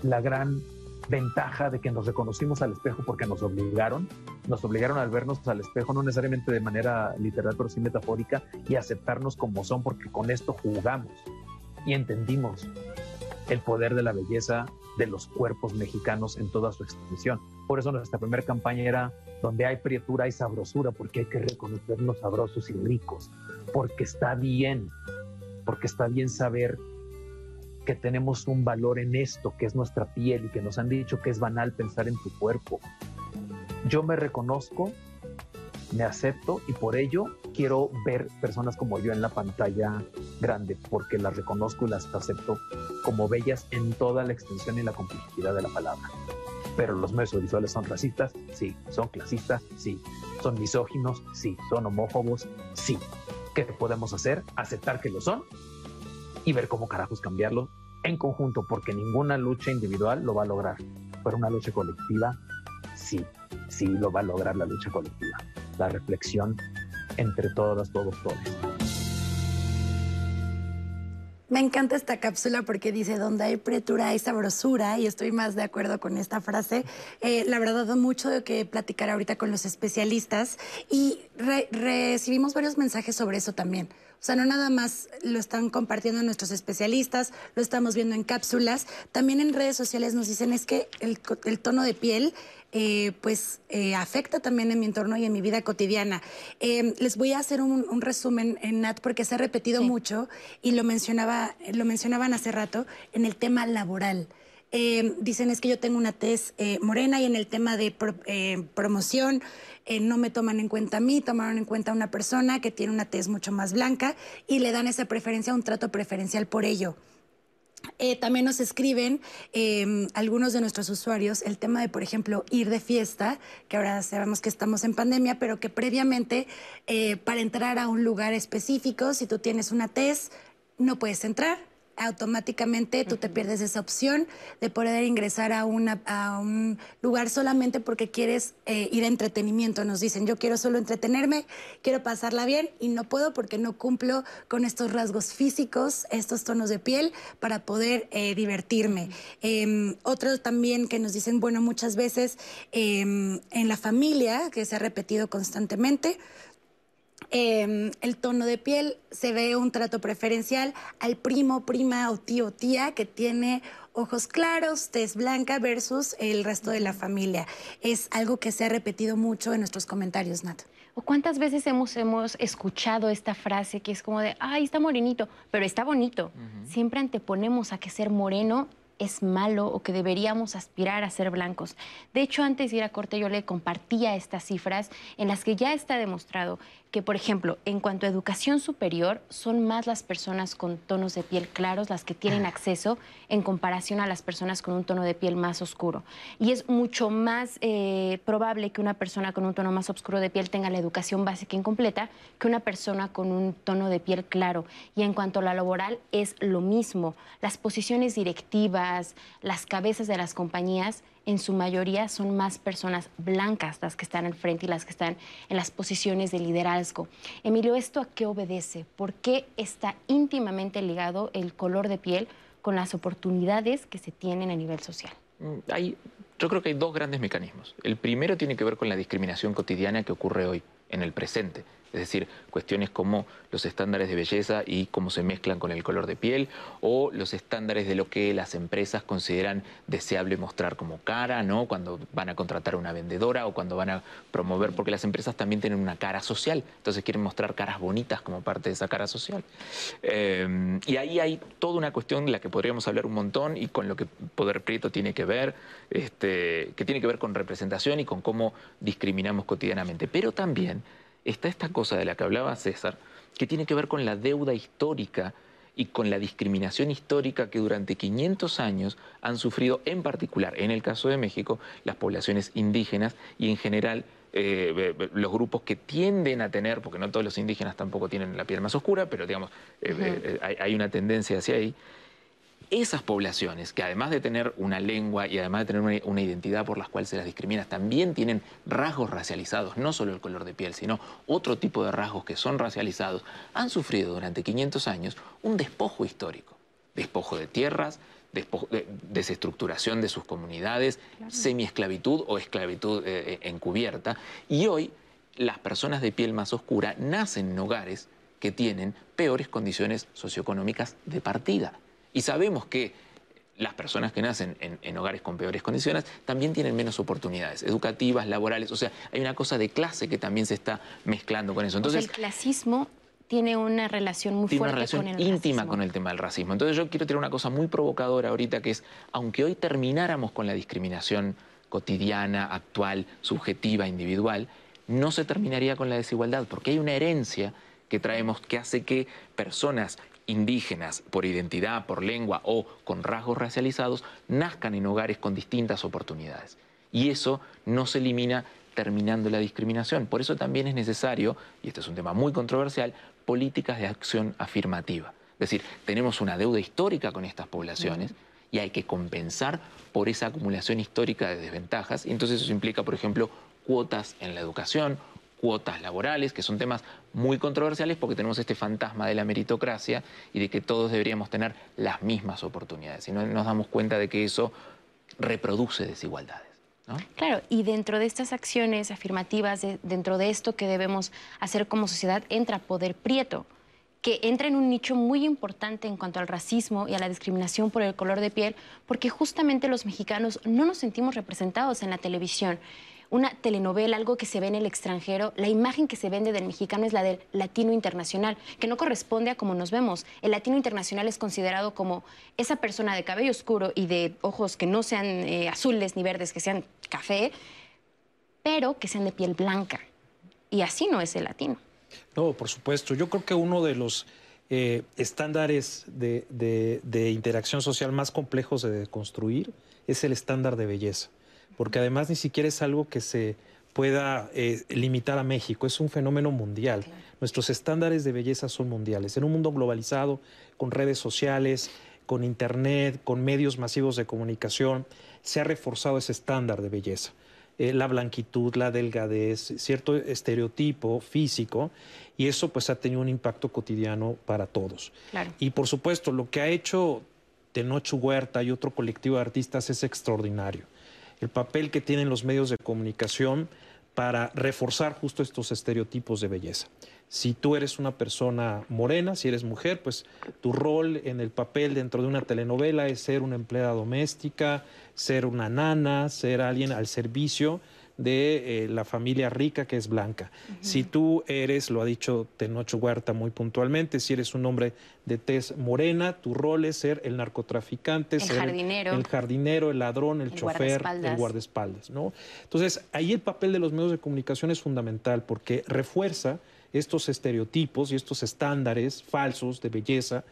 la gran ventaja de que nos reconocimos al espejo porque nos obligaron, nos obligaron al vernos al espejo, no necesariamente de manera literal, pero sí metafórica, y aceptarnos como son, porque con esto jugamos y entendimos el poder de la belleza de los cuerpos mexicanos en toda su extensión. Por eso nuestra primera campaña era donde hay prietura hay sabrosura, porque hay que reconocernos sabrosos y ricos, porque está bien, porque está bien saber que tenemos un valor en esto, que es nuestra piel y que nos han dicho que es banal pensar en tu cuerpo. Yo me reconozco, me acepto y por ello quiero ver personas como yo en la pantalla grande porque las reconozco y las acepto como bellas en toda la extensión y la complejidad de la palabra. Pero los medios visuales son racistas, sí. Son clasistas, sí. Son misóginos, sí. Son homófobos, sí. ¿Qué podemos hacer? Aceptar que lo son y ver cómo carajos cambiarlo en conjunto, porque ninguna lucha individual lo va a lograr. Pero una lucha colectiva, sí, sí lo va a lograr la lucha colectiva. La reflexión entre todas, todos, todos. Me encanta esta cápsula porque dice, donde hay pretura hay sabrosura, y estoy más de acuerdo con esta frase. Eh, la verdad, da mucho de que platicar ahorita con los especialistas y recibimos varios mensajes sobre eso también. O sea, no nada más lo están compartiendo nuestros especialistas, lo estamos viendo en cápsulas. También en redes sociales nos dicen es que el, tono de piel eh, pues eh, afecta también en mi entorno y en mi vida cotidiana. Em, les voy a hacer un, resumen en Nat porque se ha repetido mucho y lo mencionaba, lo mencionaban hace rato en el tema laboral. Em, dicen es que yo tengo una tez eh, morena y en el tema de promoción eh, no me toman en cuenta a mí, tomaron en cuenta a una persona que tiene una tez mucho más blanca y le dan esa preferencia, un trato preferencial por ello. Eh, también nos escriben em, algunos de nuestros usuarios el tema de, por ejemplo, ir de fiesta, que ahora sabemos que estamos en pandemia, pero que previamente eh, para entrar a un lugar específico, si tú tienes una tez, no puedes entrar automáticamente tú te pierdes esa opción de poder ingresar a, una, a un lugar solamente porque quieres eh, ir a entretenimiento. Nos dicen, yo quiero solo entretenerme, quiero pasarla bien y no puedo porque no cumplo con estos rasgos físicos, estos tonos de piel para poder eh, divertirme. Otros también que nos dicen, bueno, muchas veces em, en la familia, que se ha repetido constantemente, Em, el tono de piel, se ve un trato preferencial al primo, prima o tío, tía que tiene ojos claros, tez blanca versus el resto de la familia. Es algo que se ha repetido mucho en nuestros comentarios, Nat. ¿O cuántas veces hemos, hemos escuchado esta frase que es como de, ay, está morenito, pero está bonito? Siempre anteponemos a que ser moreno es malo o que deberíamos aspirar a ser blancos. De hecho, antes de ir a corte yo le compartía estas cifras en las que ya está demostrado que, por ejemplo, en cuanto a educación superior, son más las personas con tonos de piel claros las que tienen acceso en comparación a las personas con un tono de piel más oscuro. Y es mucho más eh, probable que una persona con un tono más oscuro de piel tenga la educación básica incompleta que una persona con un tono de piel claro. Y en cuanto a la laboral, es lo mismo. Las posiciones directivas, las cabezas de las compañías en su mayoría son más personas blancas las que están al frente y las que están en las posiciones de liderazgo. Emilio, ¿esto a qué obedece? ¿Por qué está íntimamente ligado el color de piel con las oportunidades que se tienen a nivel social? Mm, hay, yo creo que hay dos grandes mecanismos. El primero tiene que ver con la discriminación cotidiana que ocurre hoy, en el presente. Es decir, cuestiones como los estándares de belleza y cómo se mezclan con el color de piel, o los estándares de lo que las empresas consideran deseable mostrar como cara, ¿no? Cuando van a contratar a una vendedora o cuando van a promover, porque las empresas también tienen una cara social, entonces quieren mostrar caras bonitas como parte de esa cara social. Eh, y ahí hay toda una cuestión de la que podríamos hablar un montón y con lo que Poder Prieto tiene que ver, este, que tiene que ver con representación y con cómo discriminamos cotidianamente. Pero también está esta cosa de la que hablaba César, que tiene que ver con la deuda histórica y con la discriminación histórica que durante 500 años han sufrido, en particular, en el caso de México, las poblaciones indígenas y en general eh, los grupos que tienden a tener, porque no todos los indígenas tampoco tienen la piel más oscura, pero digamos, eh, eh, hay, una tendencia hacia ahí, esas poblaciones, que además de tener una lengua y además de tener una, identidad por las cuales se las discrimina, también tienen rasgos racializados, no solo el color de piel, sino otro tipo de rasgos que son racializados, han sufrido durante 500 años un despojo histórico, despojo de tierras, desestructuración de sus comunidades, semiesclavitud o esclavitud eh, eh, encubierta, y hoy las personas de piel más oscura nacen en hogares que tienen peores condiciones socioeconómicas de partida. Y sabemos que las personas que nacen en, hogares con peores condiciones también tienen menos oportunidades educativas, laborales. O sea, hay una cosa de clase que también se está mezclando con eso. Entonces, el clasismo tiene una relación muy tiene fuerte una relación con el íntima con el tema del racismo. Entonces yo quiero tener una cosa muy provocadora ahorita que es, aunque hoy termináramos con la discriminación cotidiana, actual, subjetiva, individual, no se terminaría con la desigualdad, porque hay una herencia que traemos que hace que personas indígenas por identidad, por lengua o con rasgos racializados nazcan en hogares con distintas oportunidades. Y eso no se elimina terminando la discriminación. Por eso también es necesario, y este es un tema muy controversial, políticas de acción afirmativa. Es decir, tenemos una deuda histórica con estas poblaciones y hay que compensar por esa acumulación histórica de desventajas. Y entonces eso implica, por ejemplo, cuotas en la educación, cuotas laborales, que son temas muy controversiales porque tenemos este fantasma de la meritocracia y de que todos deberíamos tener las mismas oportunidades. Y no nos damos cuenta de que eso reproduce desigualdades. Claro, y dentro de estas acciones afirmativas, dentro de esto que debemos hacer como sociedad, entra Poder Prieto, que entra en un nicho muy importante en cuanto al racismo y a la discriminación por el color de piel, porque justamente los mexicanos no nos sentimos representados en la televisión una telenovela, algo que se ve en el extranjero, la imagen que se vende del mexicano es la del latino internacional, que no corresponde a cómo nos vemos. El latino internacional es considerado como esa persona de cabello oscuro y de ojos que no sean eh, azules ni verdes, que sean café, pero que sean de piel blanca. Y así no es el latino. No, por supuesto. Yo creo que uno de los eh, estándares de, de interacción social más complejos de construir es el estándar de belleza porque además ni siquiera es algo que se pueda eh, limitar a México, es un fenómeno mundial. Nuestros estándares de belleza son mundiales. En un mundo globalizado, con redes sociales, con Internet, con medios masivos de comunicación, se ha reforzado ese estándar de belleza. Eh, la blanquitud, la delgadez, cierto estereotipo físico, y eso pues ha tenido un impacto cotidiano para todos. Y por supuesto, lo que ha hecho Tenoch Huerta y otro colectivo de artistas es extraordinario el papel que tienen los medios de comunicación para reforzar justo estos estereotipos de belleza. Si tú eres una persona morena, si eres mujer, pues tu rol en el papel dentro de una telenovela es ser una empleada doméstica, ser una nana, ser alguien al servicio de eh, la familia rica que es blanca. Si tú eres, lo ha dicho Tenocho Huerta muy puntualmente, si eres un hombre de tez morena, tu rol es ser el narcotraficante, el ser jardinero. el jardinero, el ladrón, el, chofer, el guardaespaldas, ¿no? Entonces, ahí el papel de los medios de comunicación es fundamental porque refuerza estos estereotipos y estos estándares falsos de belleza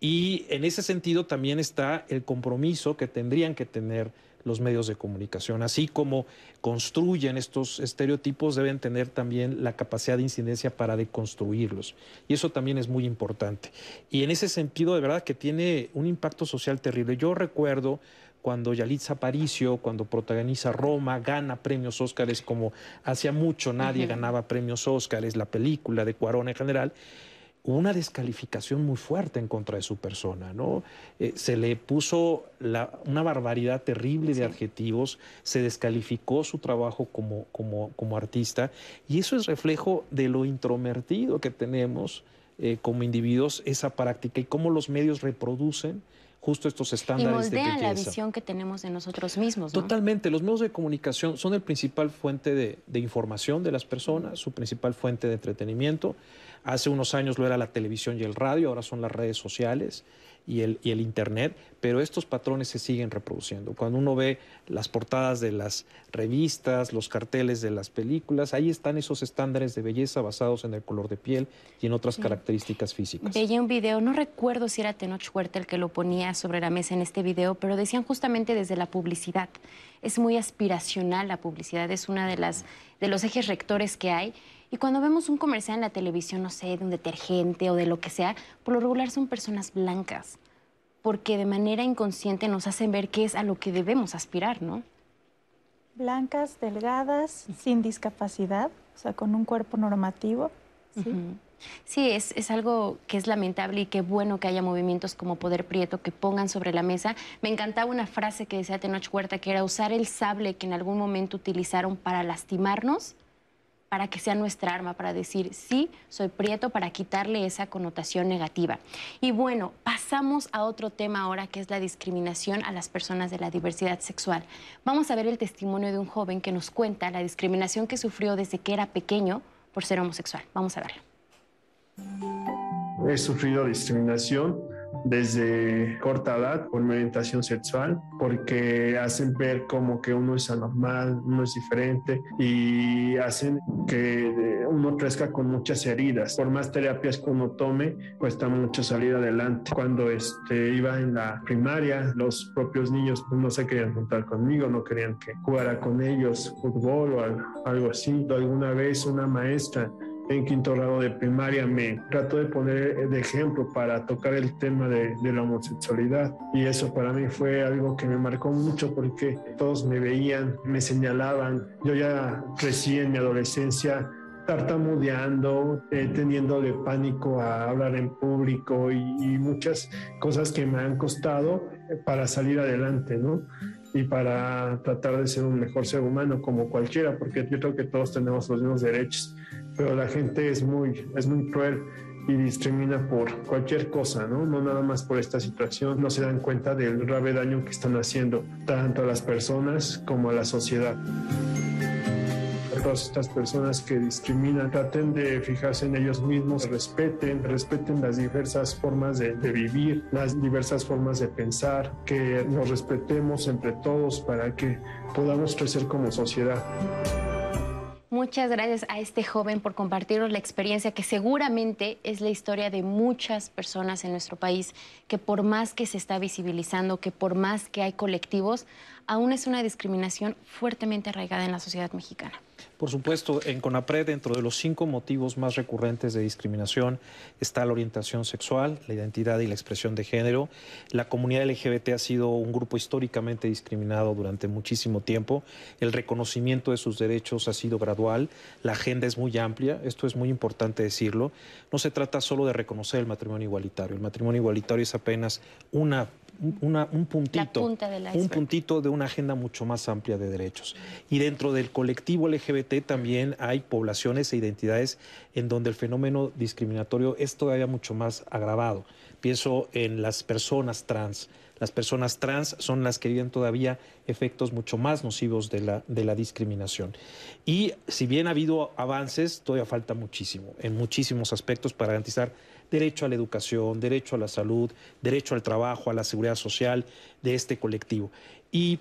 y en ese sentido también está el compromiso que tendrían que tener los medios de comunicación. Así como construyen estos estereotipos, deben tener también la capacidad de incidencia para deconstruirlos. Y eso también es muy importante. Y en ese sentido, de verdad que tiene un impacto social terrible. Yo recuerdo cuando Yalitza Aparicio, cuando protagoniza Roma, gana premios Óscares como hacía mucho nadie ganaba premios Óscares, la película de Cuarón en general, una descalificación muy fuerte en contra de su persona, ¿no? Eh, se le puso una barbaridad terrible de adjetivos, se descalificó su trabajo como, como, como, artista, y eso es reflejo de lo introvertido que tenemos eh, como individuos, esa práctica, y cómo los medios reproducen justo estos estándares y moldean la visión que tenemos de nosotros mismos. ¿no? Totalmente. Los medios de comunicación son el principal fuente de, de información de las personas, su principal fuente de entretenimiento. Hace unos años lo era la televisión y el radio, ahora son las redes sociales y el, y el Internet, pero estos patrones se siguen reproduciendo. Cuando uno ve las portadas de las revistas, los carteles de las películas, ahí están esos estándares de belleza basados en el color de piel y en otras características físicas. Veía un video, no recuerdo si era Tenoch Huerta el que lo ponía sobre la mesa en este video, pero decían justamente desde la publicidad. Es muy aspiracional la publicidad, es una de las de los ejes rectores que hay y cuando vemos un comercial en la televisión, no sé, de un detergente o de lo que sea, por lo regular son personas blancas, porque de manera inconsciente nos hacen ver qué es a lo que debemos aspirar, ¿no? Blancas, delgadas, sin discapacidad, o sea, con un cuerpo normativo. Sí, sí es, es, algo que es lamentable y qué bueno que haya movimientos como Poder Prieto que pongan sobre la mesa. Me encantaba una frase que decía Tenoch Huerta, que era usar el sable que en algún momento utilizaron para lastimarnos para que sea nuestra arma, para decir, sí, soy prieto, para quitarle esa connotación negativa. Y bueno, pasamos a otro tema ahora, que es la discriminación a las personas de la diversidad sexual. Vamos a ver el testimonio de un joven que nos cuenta la discriminación que sufrió desde que era pequeño por ser homosexual. Vamos a verlo. He sufrido discriminación desde corta edad por mi orientación sexual, porque hacen ver como que uno es anormal, uno es diferente y hacen que uno crezca con muchas heridas. Por más terapias que uno tome, cuesta mucho salir adelante. Cuando este, iba en la primaria, los propios niños no se querían juntar conmigo, no querían que jugara con ellos fútbol o algo así. Alguna vez una maestra en quinto grado de primaria me trató de poner de ejemplo para tocar el tema de, la homosexualidad. Y eso para mí fue algo que me marcó mucho porque todos me veían, me señalaban, yo ya crecí en mi adolescencia tartamudeando, eh, teniéndole pánico a hablar en público y, y, muchas cosas que me han costado para salir adelante, ¿no? Y para tratar de ser un mejor ser humano como cualquiera, porque yo creo que todos tenemos los mismos derechos pero la gente es muy, es muy cruel y discrimina por cualquier cosa, ¿no? No nada más por esta situación, no se dan cuenta del grave daño que están haciendo tanto a las personas como a la sociedad. Todas estas personas que discriminan, traten de fijarse en ellos mismos, respeten, respeten las diversas formas de, de vivir, las diversas formas de pensar, que nos respetemos entre todos para que podamos crecer como sociedad. Muchas gracias a este joven por compartirnos la experiencia que seguramente es la historia de muchas personas en nuestro país, que por más que se está visibilizando, que por más que hay colectivos, aún es una discriminación fuertemente arraigada en la sociedad mexicana. Por supuesto, en CONAPRED, dentro de los cinco motivos más recurrentes de discriminación, está la orientación sexual, la identidad y la expresión de género. La comunidad LGBT ha sido un grupo históricamente discriminado durante muchísimo tiempo. El reconocimiento de sus derechos ha sido gradual. La agenda es muy amplia, esto es muy importante decirlo. No se trata solo de reconocer el matrimonio igualitario. El matrimonio igualitario es apenas una un puntito, un puntito de una agenda mucho más amplia de derechos. Y dentro del colectivo LGBT también hay poblaciones e identidades en donde el fenómeno discriminatorio es todavía mucho más agravado. Pienso en las personas trans. Las personas trans son las que viven todavía efectos mucho más nocivos de la, de la discriminación. Y si bien ha habido avances, todavía falta muchísimo, en muchísimos aspectos para garantizar derecho a la educación, derecho a la salud, derecho al trabajo, a la seguridad social de este colectivo. Y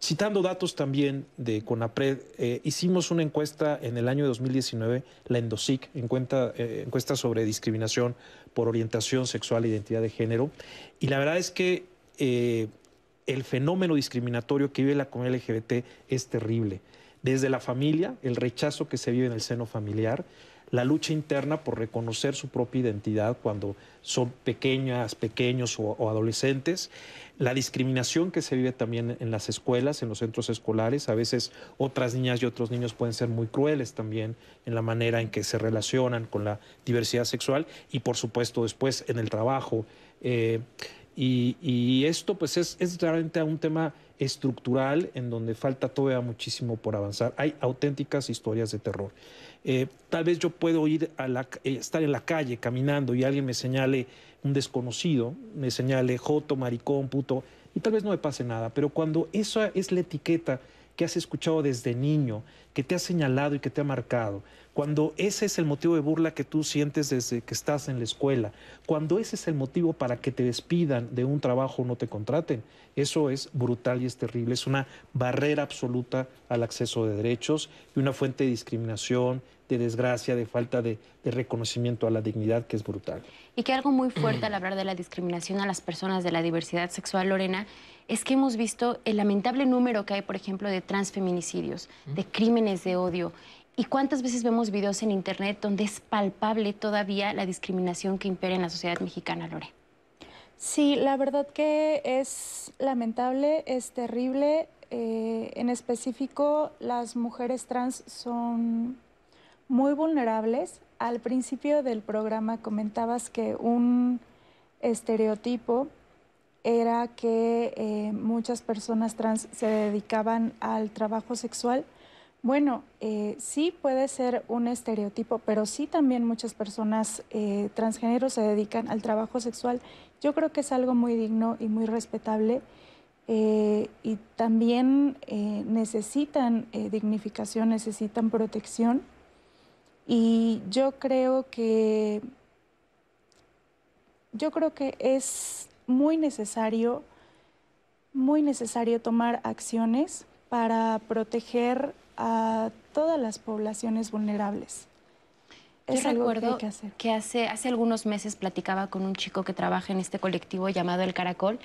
citando datos también de CONAPRED, eh, hicimos una encuesta en el año 2019, la ENDOSIC, encuesta, eh, encuesta sobre discriminación por orientación sexual e identidad de género, y la verdad es que eh, el fenómeno discriminatorio que vive la comunidad LGBT es terrible. Desde la familia, el rechazo que se vive en el seno familiar, la lucha interna por reconocer su propia identidad cuando son pequeñas, pequeños o, adolescentes, la discriminación que se vive también en las escuelas, en los centros escolares, a veces otras niñas y otros niños pueden ser muy crueles también en la manera en que se relacionan con la diversidad sexual y por supuesto después en el trabajo. Eh, y, esto pues es, es realmente un tema estructural en donde falta todavía muchísimo por avanzar. Hay auténticas historias de terror. Eh, tal vez yo puedo ir a la, eh, estar en la calle caminando y alguien me señale un desconocido, me señale joto, maricón, puto, y tal vez no me pase nada, pero cuando esa es la etiqueta que has escuchado desde niño, que te ha señalado y que te ha marcado, cuando ese es el motivo de burla que tú sientes desde que estás en la escuela, cuando ese es el motivo para que te despidan de un trabajo o no te contraten, eso es brutal y es terrible, es una barrera absoluta al acceso de derechos y una fuente de discriminación, de desgracia, de falta de, reconocimiento a la dignidad que es brutal. Y que algo muy fuerte al hablar de la discriminación a las personas de la diversidad sexual, Lorena, es que hemos visto el lamentable número que hay, por ejemplo, de transfeminicidios, de crímenes de odio. ¿Y cuántas veces vemos videos en Internet donde es palpable todavía la discriminación que impera en la sociedad mexicana, Lore? Sí, la verdad que es lamentable, es terrible. Eh, en específico, las mujeres trans son muy vulnerables. Al principio del programa comentabas que un estereotipo era que eh, muchas personas trans se dedicaban al trabajo sexual. Bueno, eh, sí puede ser un estereotipo, pero sí también muchas personas eh, transgénero se dedican al trabajo sexual. Yo creo que es algo muy digno y muy respetable y también necesitan dignificación, necesitan protección. Y yo creo que yo creo que es muy necesario, muy necesario tomar acciones para proteger a todas las poblaciones vulnerables. Es algo recuerdo que, que, hace, hace algunos meses platicaba con un chico que trabaja en este colectivo llamado El Caracol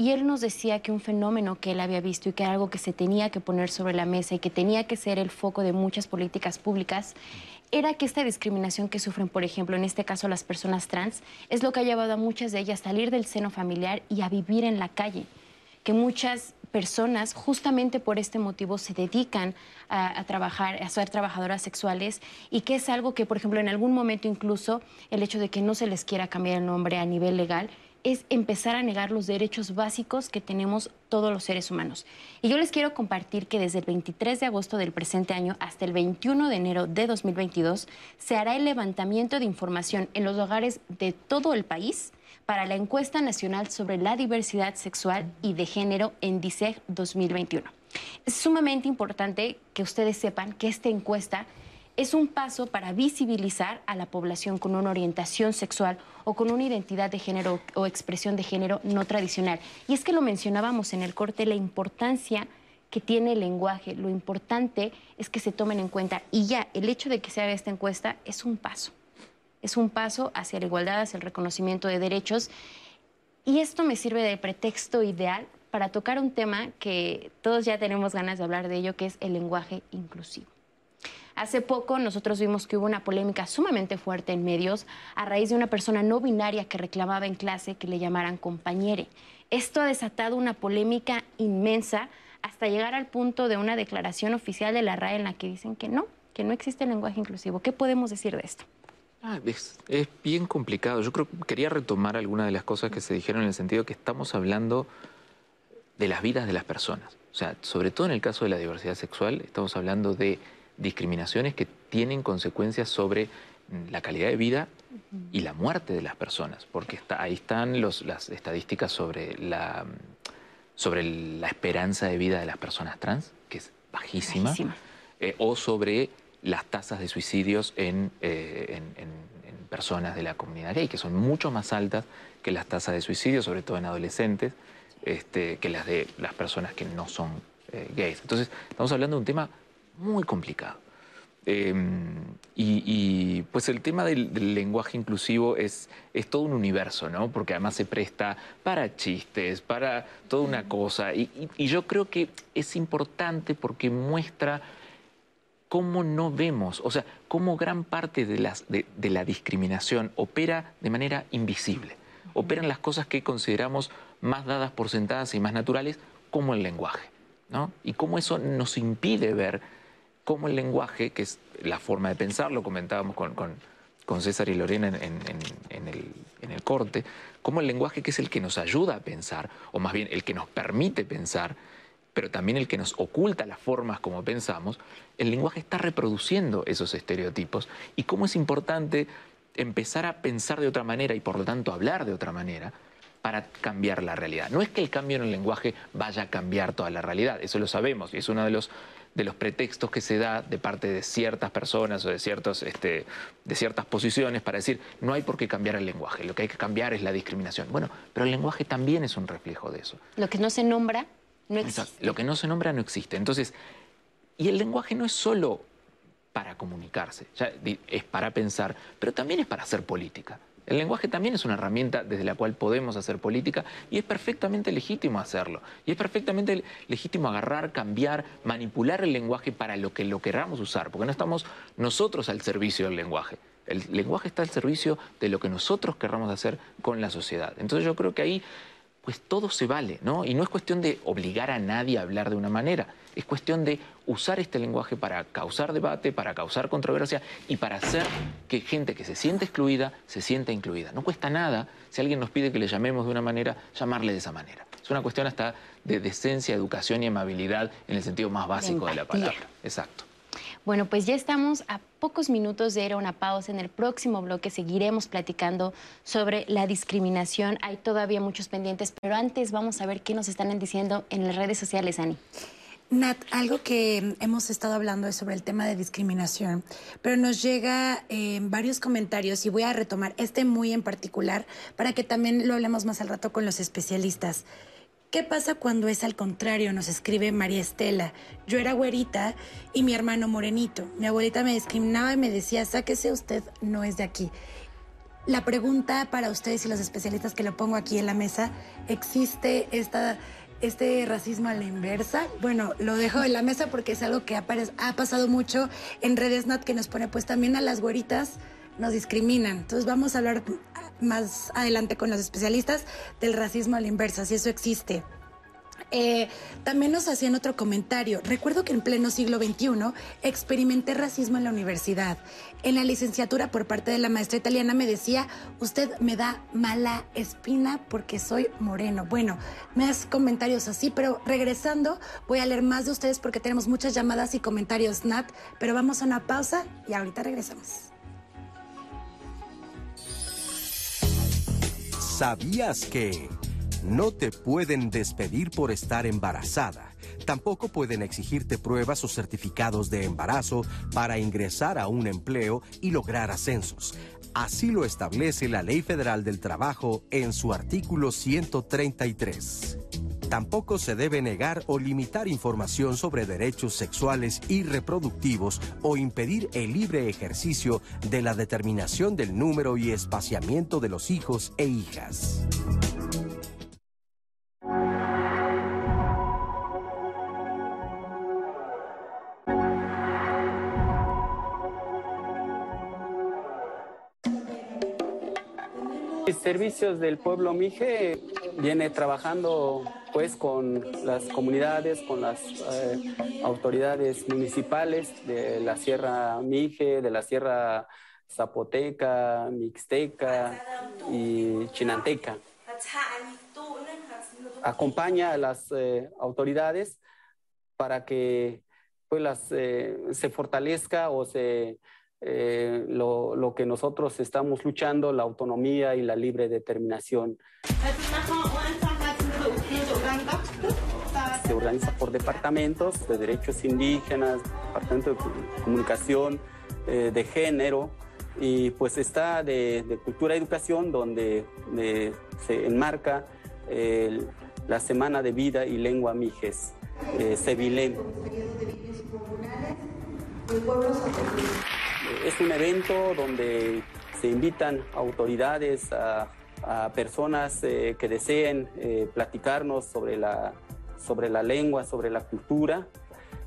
y él nos decía que un fenómeno que él había visto y que era algo que se tenía que poner sobre la mesa y que tenía que ser el foco de muchas políticas públicas era que esta discriminación que sufren, por ejemplo, en este caso las personas trans, es lo que ha llevado a muchas de ellas a salir del seno familiar y a vivir en la calle. Que muchas personas justamente por este motivo se dedican a, trabajar, a ser trabajadoras sexuales y que es algo que, por ejemplo, en algún momento incluso el hecho de que no se les quiera cambiar el nombre a nivel legal es empezar a negar los derechos básicos que tenemos todos los seres humanos. Y yo les quiero compartir que desde el 23 de agosto del presente año hasta el 21 de enero de 2022 se hará el levantamiento de información en los hogares de todo el país para la encuesta nacional sobre la diversidad sexual y de género en DICEG 2021. Es sumamente importante que ustedes sepan que esta encuesta es un paso para visibilizar a la población con una orientación sexual o con una identidad de género o expresión de género no tradicional. Y es que lo mencionábamos en el corte, la importancia que tiene el lenguaje, lo importante es que se tomen en cuenta. Y ya, el hecho de que se haga esta encuesta es un paso. Es un paso hacia la igualdad, hacia el reconocimiento de derechos. Y esto me sirve de pretexto ideal para tocar un tema que todos ya tenemos ganas de hablar de ello, que es el lenguaje inclusivo. Hace poco nosotros vimos que hubo una polémica sumamente fuerte en medios a raíz de una persona no binaria que reclamaba en clase que le llamaran compañere. Esto ha desatado una polémica inmensa hasta llegar al punto de una declaración oficial de la RAE en la que dicen que no, que no existe lenguaje inclusivo. ¿Qué podemos decir de esto? Ah, es, bien complicado. Yo creo que quería retomar algunas de las cosas que se dijeron en el sentido que estamos hablando de las vidas de las personas. O sea, sobre todo en el caso de la diversidad sexual, estamos hablando de discriminaciones que tienen consecuencias sobre la calidad de vida y la muerte de las personas, porque está, ahí están las estadísticas sobre la, sobre la esperanza de vida de las personas trans, que es bajísima, eh, o sobre las tasas de suicidios eh, en, en, personas de la comunidad gay, que son mucho más altas que las tasas de suicidio, sobre todo en adolescentes, este, que las de las personas que no son eh, gays. Entonces, estamos hablando de un tema muy complicado. Em, y, pues el tema del, lenguaje inclusivo es, es, todo un universo, ¿no? Porque además se presta para chistes, para toda una cosa. Y, yo creo que es importante porque muestra cómo no vemos, o sea, cómo gran parte de, las, de, la discriminación opera de manera invisible. Operan las cosas que consideramos más dadas por sentadas y más naturales, como el lenguaje, ¿no? Y cómo eso nos impide ver cómo el lenguaje, que es la forma de pensar, lo comentábamos con, César y Lorena en, el, corte, cómo el lenguaje, que es el que nos ayuda a pensar, o más bien el que nos permite pensar, pero también el que nos oculta las formas como pensamos, el lenguaje está reproduciendo esos estereotipos y cómo es importante empezar a pensar de otra manera y por lo tanto hablar de otra manera para cambiar la realidad. No es que el cambio en el lenguaje vaya a cambiar toda la realidad, eso lo sabemos y es uno de los de los pretextos que se da de parte de ciertas personas o de, ciertos, este, de ciertas posiciones para decir no hay por qué cambiar el lenguaje, lo que hay que cambiar es la discriminación. Bueno, pero el lenguaje también es un reflejo de eso. Lo que no se nombra no existe. Lo que no se nombra no existe. Entonces, y el lenguaje no es solo para comunicarse, es para pensar, pero también es para hacer política. El lenguaje también es una herramienta desde la cual podemos hacer política y es perfectamente legítimo hacerlo. Y es perfectamente legítimo agarrar, cambiar, manipular el lenguaje para lo que lo queramos usar, porque no estamos nosotros al servicio del lenguaje. El lenguaje está al servicio de lo que nosotros querramos hacer con la sociedad. Entonces yo creo que ahí pues todo se vale, ¿no? Y no es cuestión de obligar a nadie a hablar de una manera, es cuestión de usar este lenguaje para causar debate, para causar controversia y para hacer que gente que se siente excluida se sienta incluida. No cuesta nada, si alguien nos pide que le llamemos de una manera, llamarle de esa manera. Es una cuestión hasta de decencia, educación y amabilidad en el sentido más básico de la palabra. Exacto. Bueno, pues ya estamos a pocos minutos de ir a una pausa. En el próximo bloque seguiremos platicando sobre la discriminación. Hay todavía muchos pendientes, pero antes vamos a ver qué nos están diciendo en las redes sociales, Ani. Nat, algo que hemos estado hablando es sobre el tema de discriminación, pero nos llega eh, varios comentarios y voy a retomar este muy en particular para que también lo hablemos más al rato con los especialistas. ¿Qué pasa cuando es al contrario? Nos escribe María Estela. Yo era güerita y mi hermano morenito. Mi abuelita me discriminaba y me decía, sáquese usted, no es de aquí. La pregunta para ustedes y los especialistas que lo pongo aquí en la mesa, ¿existe esta, este racismo a la inversa? Bueno, lo dejo en la mesa porque es algo que ha, ha pasado mucho en redes NAT que nos pone pues también a las güeritas nos discriminan. Entonces vamos a hablar más adelante con los especialistas del racismo a la inversa, si eso existe. Eh, también nos hacían otro comentario. Recuerdo que en pleno siglo XXI experimenté racismo en la universidad. En la licenciatura por parte de la maestra italiana me decía, usted me da mala espina porque soy moreno. Bueno, me comentarios así, pero regresando voy a leer más de ustedes porque tenemos muchas llamadas y comentarios, Nat, pero vamos a una pausa y ahorita regresamos. ¿Sabías que no te pueden despedir por estar embarazada? Tampoco pueden exigirte pruebas o certificados de embarazo para ingresar a un empleo y lograr ascensos. Así lo establece la Ley Federal del Trabajo en su artículo 133. Tampoco se debe negar o limitar información sobre derechos sexuales y reproductivos o impedir el libre ejercicio de la determinación del número y espaciamiento de los hijos e hijas. Servicios del Pueblo Mije viene trabajando pues con las comunidades, con las eh, autoridades municipales de la Sierra Mije, de la Sierra zapoteca, mixteca y chinanteca. Acompaña a las eh, autoridades para que pues, las, eh, se fortalezca o se, lo, lo, que nosotros estamos luchando, la autonomía y la libre determinación. Se organiza por departamentos de derechos indígenas, departamento de comunicación, eh, de género, y pues está de, cultura y educación donde se enmarca la Semana de Vida y Lengua Mijes, eh, Es un evento donde se invitan autoridades, a, personas eh, que deseen eh, platicarnos sobre la, sobre la lengua, sobre la cultura,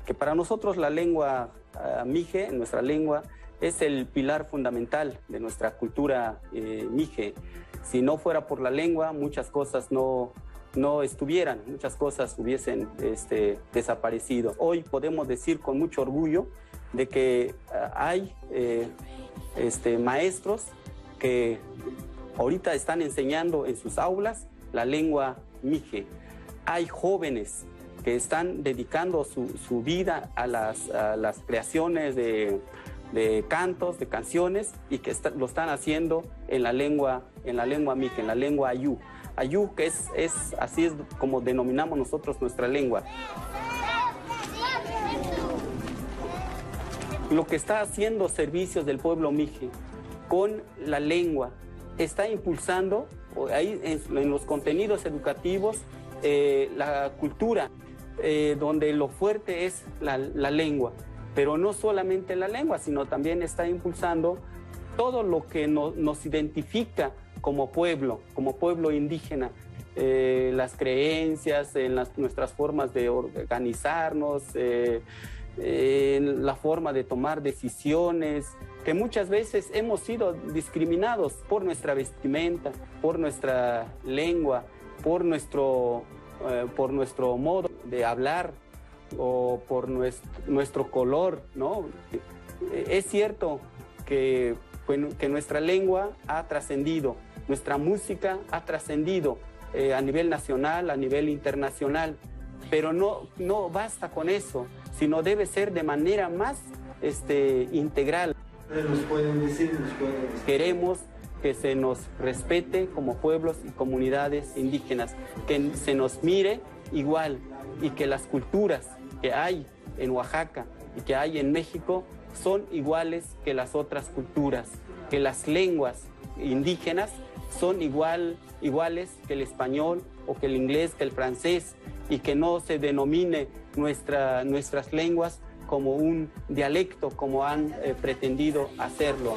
que para nosotros la lengua uh, mije, nuestra lengua, es el pilar fundamental de nuestra cultura eh, mije. Si no fuera por la lengua, muchas cosas no, no estuvieran, muchas cosas hubiesen este, desaparecido. Hoy podemos decir con mucho orgullo de que uh, hay eh, este, maestros que ahorita están enseñando en sus aulas la lengua mije. Hay jóvenes que están dedicando su, vida a las, creaciones de, cantos, de canciones y que lo están haciendo en la lengua, en la lengua mije, en la lengua ayú. Ayú, que es, así es como denominamos nosotros nuestra lengua. Lo que está haciendo Servicios del Pueblo Mije con la lengua está impulsando ahí en los contenidos educativos eh, la cultura, eh, donde lo fuerte es la, lengua, pero no solamente la lengua, sino también está impulsando todo lo que no, nos identifica como pueblo, como pueblo indígena, eh, las creencias, en las, nuestras formas de organizarnos, eh, la forma de tomar decisiones, que muchas veces hemos sido discriminados por nuestra vestimenta, por nuestra lengua, por nuestro, eh, por nuestro modo de hablar o por nuestro, nuestro color, ¿no? Es cierto que, que nuestra lengua ha trascendido, nuestra música ha trascendido eh, a nivel nacional, a nivel internacional, pero no, no basta con eso sino debe ser de manera más este, integral. Nos pueden decir, nos pueden decir. Queremos que se nos respete como pueblos y comunidades indígenas, que se nos mire igual y que las culturas que hay en Oaxaca y que hay en México son iguales que las otras culturas, que las lenguas indígenas son igual, iguales que el español o que el inglés, que el francés, y que no se denomine nuestra, nuestras lenguas como un dialecto, como han eh, pretendido hacerlo.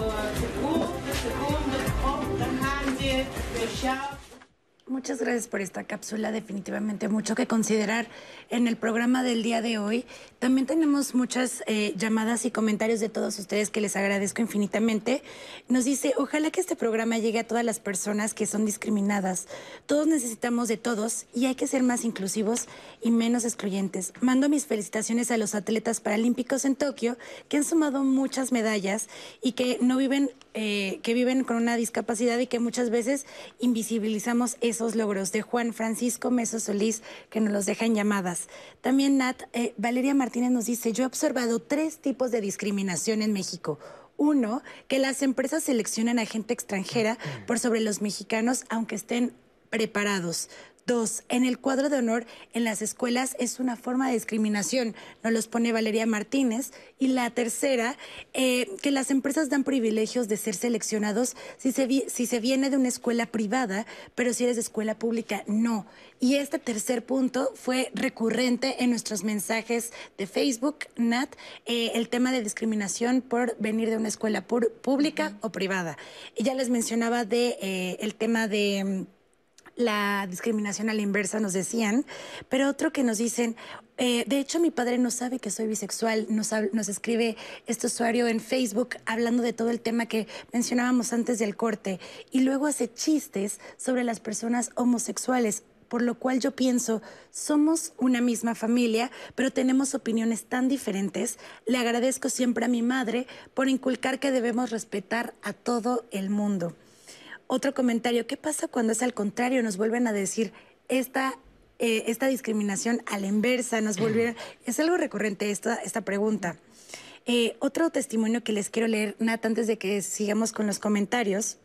Muchas gracias por esta cápsula, definitivamente mucho que considerar en el programa del día de hoy. También tenemos muchas eh, llamadas y comentarios de todos ustedes que les agradezco infinitamente. Nos dice, ojalá que este programa llegue a todas las personas que son discriminadas. Todos necesitamos de todos y hay que ser más inclusivos y menos excluyentes. Mando mis felicitaciones a los atletas paralímpicos en Tokio que han sumado muchas medallas y que no viven, eh, que viven con una discapacidad y que muchas veces invisibilizamos esos logros de Juan Francisco Meso Solís, que nos los deja en llamadas. También Nat, eh, Valeria Martínez nos dice, yo he observado tres tipos de discriminación en México. Uno, que las empresas seleccionan a gente extranjera por sobre los mexicanos, aunque estén preparados. Dos, en el cuadro de honor en las escuelas es una forma de discriminación, nos los pone Valeria Martínez. Y la tercera, eh, que las empresas dan privilegios de ser seleccionados si se, si se viene de una escuela privada, pero si eres de escuela pública, no. Y este tercer punto fue recurrente en nuestros mensajes de Facebook, Nat, eh, el tema de discriminación por venir de una escuela pública o privada. Y ya les mencionaba de eh, el tema de la discriminación a la inversa, nos decían, pero otro que nos dicen, eh, de hecho mi padre no sabe que soy bisexual, nos, nos escribe este usuario en Facebook hablando de todo el tema que mencionábamos antes del corte y luego hace chistes sobre las personas homosexuales por lo cual yo pienso, somos una misma familia, pero tenemos opiniones tan diferentes. Le agradezco siempre a mi madre por inculcar que debemos respetar a todo el mundo. Otro comentario, ¿qué pasa cuando es al contrario? Nos vuelven a decir, esta, eh, esta discriminación a la inversa, nos volvieron... Es algo recurrente esta, esta pregunta. Eh, otro testimonio que les quiero leer, Nat, antes de que sigamos con los comentarios,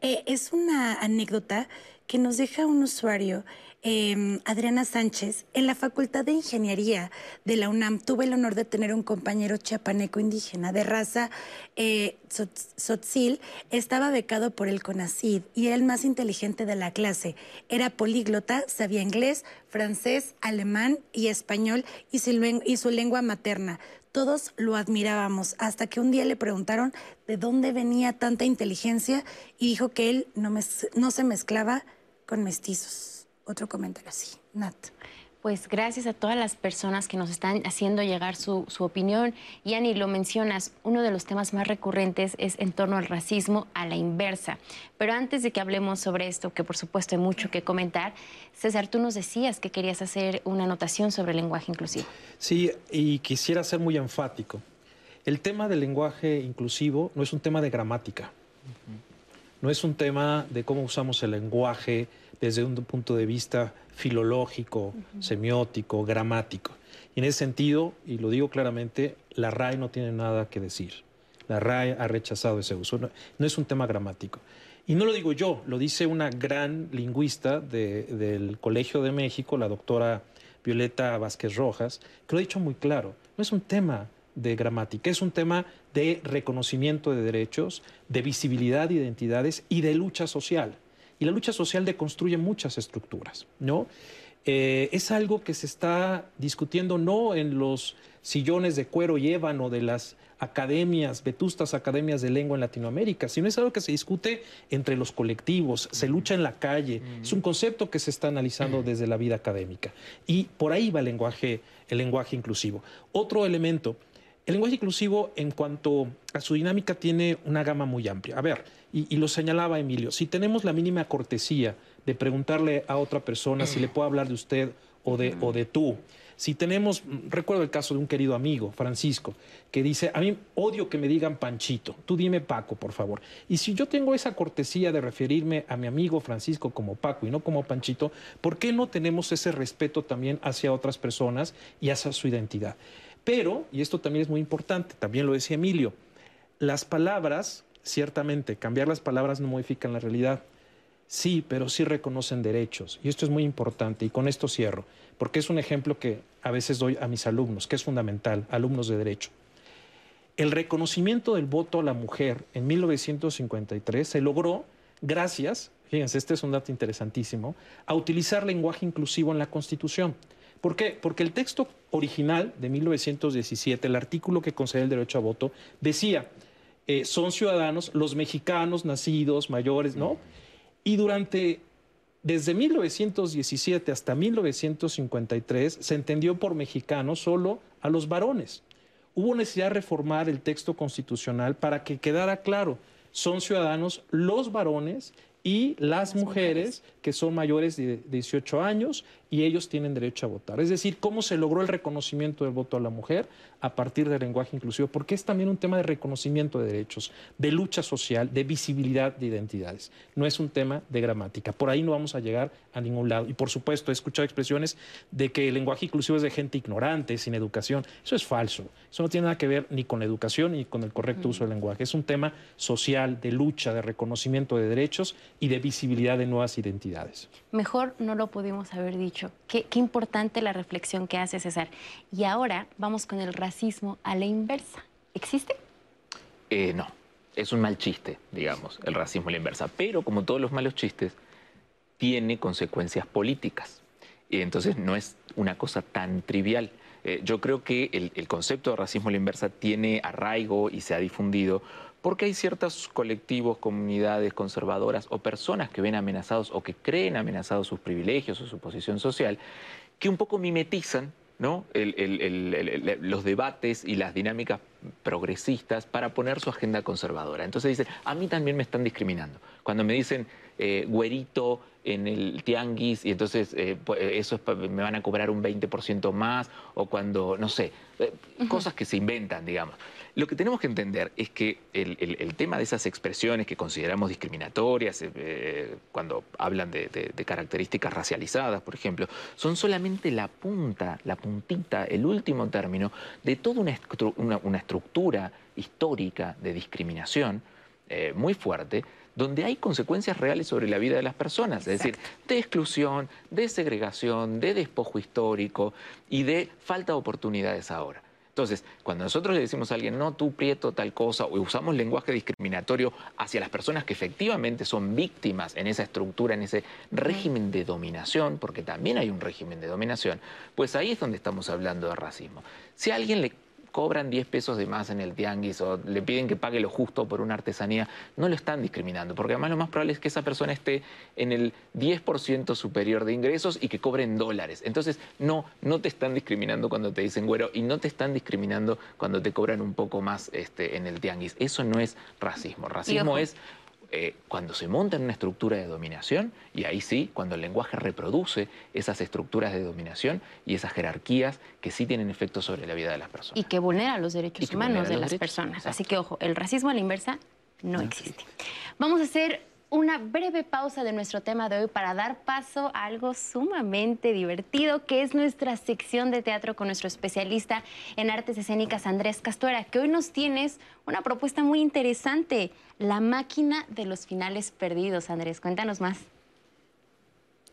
eh, es una anécdota que nos deja un usuario, em, Adriana Sánchez, en la Facultad de Ingeniería de la UNAM. Tuve el honor de tener un compañero chiapaneco indígena de raza eh, Sotzil. Estaba becado por el CONACID y era el más inteligente de la clase. Era políglota, sabía inglés, francés, alemán y español y su lengua materna. Todos lo admirábamos hasta que un día le preguntaron de dónde venía tanta inteligencia y dijo que él no, no se mezclaba con mestizos. Otro comentario así. Nat. Pues gracias a todas las personas que nos están haciendo llegar su, su, opinión. Yani, lo mencionas, uno de los temas más recurrentes es en torno al racismo a la inversa. Pero antes de que hablemos sobre esto, que por supuesto hay mucho que comentar, César, tú nos decías que querías hacer una anotación sobre el lenguaje inclusivo. Sí, y quisiera ser muy enfático. El tema del lenguaje inclusivo no es un tema de gramática, no es un tema de cómo usamos el lenguaje desde un punto de vista filológico, semiótico, gramático. Y en ese sentido, y lo digo claramente, la RAE no tiene nada que decir. La RAE ha rechazado ese uso. No, es un tema gramático. Y no lo digo yo, lo dice una gran lingüista del Colegio de México, la doctora Violeta Vázquez Rojas, que lo ha dicho muy claro. No es un tema de gramática, es un tema de reconocimiento de derechos, de visibilidad de identidades y de lucha social. Y la lucha social deconstruye muchas estructuras, ¿no? Eh, es algo que se está discutiendo no en los sillones de cuero y ébano de las academias, vetustas academias de lengua en Latinoamérica, sino es algo que se discute entre los colectivos, se lucha en la calle, es un concepto que se está analizando desde la vida académica. Y por ahí va el lenguaje, el lenguaje inclusivo. Otro elemento, el lenguaje inclusivo en cuanto a su dinámica tiene una gama muy amplia. A ver, y, lo señalaba Emilio, si tenemos la mínima cortesía de preguntarle a otra persona si le puedo hablar de usted o de, o de tú, si tenemos, recuerdo el caso de un querido amigo, Francisco, que dice, a mí odio que me digan Panchito, tú dime Paco, por favor. Y si yo tengo esa cortesía de referirme a mi amigo Francisco como Paco y no como Panchito, ¿por qué no tenemos ese respeto también hacia otras personas y hacia su identidad? Pero, y esto también es muy importante, también lo decía Emilio, las palabras, ciertamente, cambiar las palabras no modifican la realidad. Sí, pero sí reconocen derechos. Y esto es muy importante. Y con esto cierro, porque es un ejemplo que a veces doy a mis alumnos, que es fundamental, alumnos de derecho. El reconocimiento del voto a la mujer en 1953 se logró gracias, fíjense, este es un dato interesantísimo, a utilizar lenguaje inclusivo en la Constitución. ¿Por qué? Porque el texto original de 1917, el artículo que concede el derecho a voto, decía, eh, son ciudadanos los mexicanos nacidos, mayores, ¿no? Y durante, desde 1917 hasta 1953, se entendió por mexicanos solo a los varones. Hubo necesidad de reformar el texto constitucional para que quedara claro, son ciudadanos los varones y las, mujeres, que son mayores de 18 años y ellos tienen derecho a votar. Es decir, cómo se logró el reconocimiento del voto a la mujer a partir del lenguaje inclusivo, porque es también un tema de reconocimiento de derechos, de lucha social, de visibilidad de identidades. No es un tema de gramática. Por ahí no vamos a llegar a ningún lado. Y por supuesto, he escuchado expresiones de que el lenguaje inclusivo es de gente ignorante, sin educación. Eso es falso. Eso no tiene nada que ver ni con la educación ni con el correcto uso del lenguaje. Es un tema social, de lucha, de reconocimiento de derechos y de visibilidad de nuevas identidades. Mejor no lo pudimos haber dicho. Qué, importante la reflexión que hace César. Y ahora vamos con el racismo a la inversa. ¿Existe? Eh, no, es un mal chiste, digamos, el racismo a la inversa. Pero como todos los malos chistes, tiene consecuencias políticas. Y entonces no es una cosa tan trivial. Eh, yo creo que el, el, concepto de racismo a la inversa tiene arraigo y se ha difundido porque hay ciertos colectivos, comunidades conservadoras o personas que ven amenazados o que creen amenazados sus privilegios o su posición social, que un poco mimetizan ¿no? los debates y las dinámicas progresistas para poner su agenda conservadora. Entonces dicen, a mí también me están discriminando. Cuando me dicen eh, güerito en el tianguis y entonces eh, eso me van a cobrar un 20% más o cuando, no sé, eh, cosas que se inventan, digamos. Lo que tenemos que entender es que el, tema de esas expresiones que consideramos discriminatorias, cuando hablan de, características racializadas, por ejemplo, son solamente la punta, la puntita, el último término de toda una, estructura histórica de discriminación muy fuerte donde hay consecuencias reales sobre la vida de las personas, es decir, de exclusión, de segregación, de despojo histórico y de falta de oportunidades ahora. Entonces, cuando nosotros le decimos a alguien, no, tú prieto tal cosa, o usamos lenguaje discriminatorio hacia las personas que efectivamente son víctimas en esa estructura, en ese régimen de dominación, porque también hay un régimen de dominación, pues ahí es donde estamos hablando de racismo. Si alguien le cobran 10 pesos de más en el tianguis o le piden que pague lo justo por una artesanía, no lo están discriminando, porque además lo más probable es que esa persona esté en el 10% superior de ingresos y que cobren dólares. Entonces, no, no te están discriminando cuando te dicen güero y no te están discriminando cuando te cobran un poco más este, en el tianguis. Eso no es racismo. Racismo es eh, cuando se monta en una estructura de dominación, y ahí sí, cuando el lenguaje reproduce esas estructuras de dominación y esas jerarquías que sí tienen efecto sobre la vida de las personas. Y que vulnera los derechos humanos de las personas. Así que, ojo, el racismo a la inversa no, existe. Vamos a hacer una breve pausa de nuestro tema de hoy para dar paso a algo sumamente divertido, que es nuestra sección de teatro con nuestro especialista en artes escénicas, Andrés Castuera, que hoy nos tienes una propuesta muy interesante, la máquina de los finales perdidos. Andrés, cuéntanos más.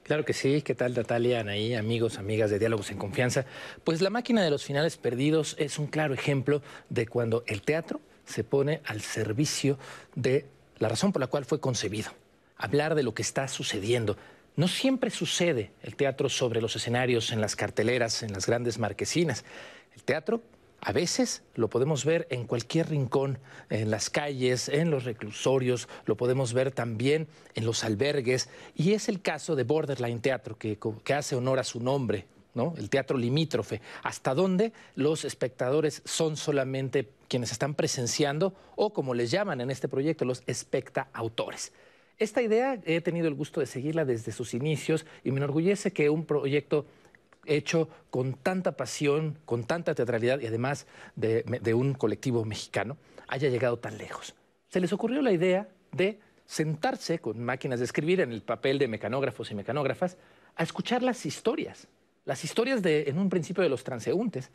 Claro que sí. ¿Qué tal, Natalia, Anaí, amigos, amigas de Diálogos en Confianza? Pues la máquina de los finales perdidos es un claro ejemplo de cuando el teatro se pone al servicio de la razón por la cual fue concebido. Hablar de lo que está sucediendo. No siempre sucede el teatro sobre los escenarios, en las carteleras, en las grandes marquesinas. El teatro a veces lo podemos ver en cualquier rincón, en las calles, en los reclusorios, lo podemos ver también en los albergues. Y es el caso de Borderline Teatro, que, que hace honor a su nombre, el teatro limítrofe, hasta dónde los espectadores son solamente quienes están presenciando o como les llaman en este proyecto, los espectautores. Esta idea he tenido el gusto de seguirla desde sus inicios y me enorgullece que un proyecto hecho con tanta pasión, con tanta teatralidad y además de, de un colectivo mexicano haya llegado tan lejos. Se les ocurrió la idea de sentarse con máquinas de escribir en el papel de mecanógrafos y mecanógrafas a escuchar las historias las historias de, en un principio de los transeúntes,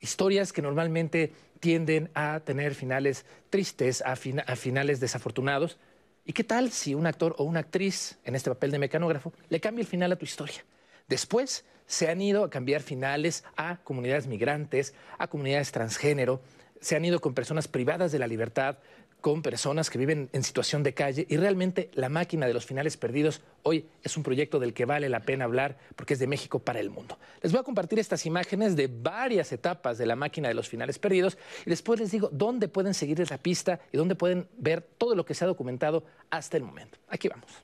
historias que normalmente tienden a tener finales tristes, a, finales desafortunados. ¿Y qué tal si un actor o una actriz en este papel de mecanógrafo le cambia el final a tu historia? Después se han ido a cambiar finales a comunidades migrantes, a comunidades transgénero, se han ido con personas privadas de la libertad, con personas que viven en situación de calle y realmente la máquina de los finales perdidos hoy es un proyecto del que vale la pena hablar porque es de México para el mundo. Les voy a compartir estas imágenes de varias etapas de la máquina de los finales perdidos y después les digo dónde pueden seguir esa pista y dónde pueden ver todo lo que se ha documentado hasta el momento. Aquí vamos.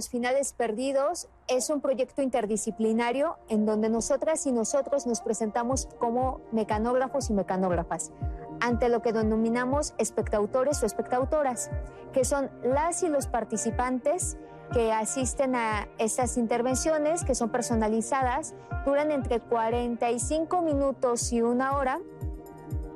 Los finales perdidos es un proyecto interdisciplinario en donde nosotras y nosotros nos presentamos como mecanógrafos y mecanógrafas ante lo que denominamos espectautores o espectautoras, que son las y los participantes que asisten a estas intervenciones, que son personalizadas, duran entre 45 minutos y una hora,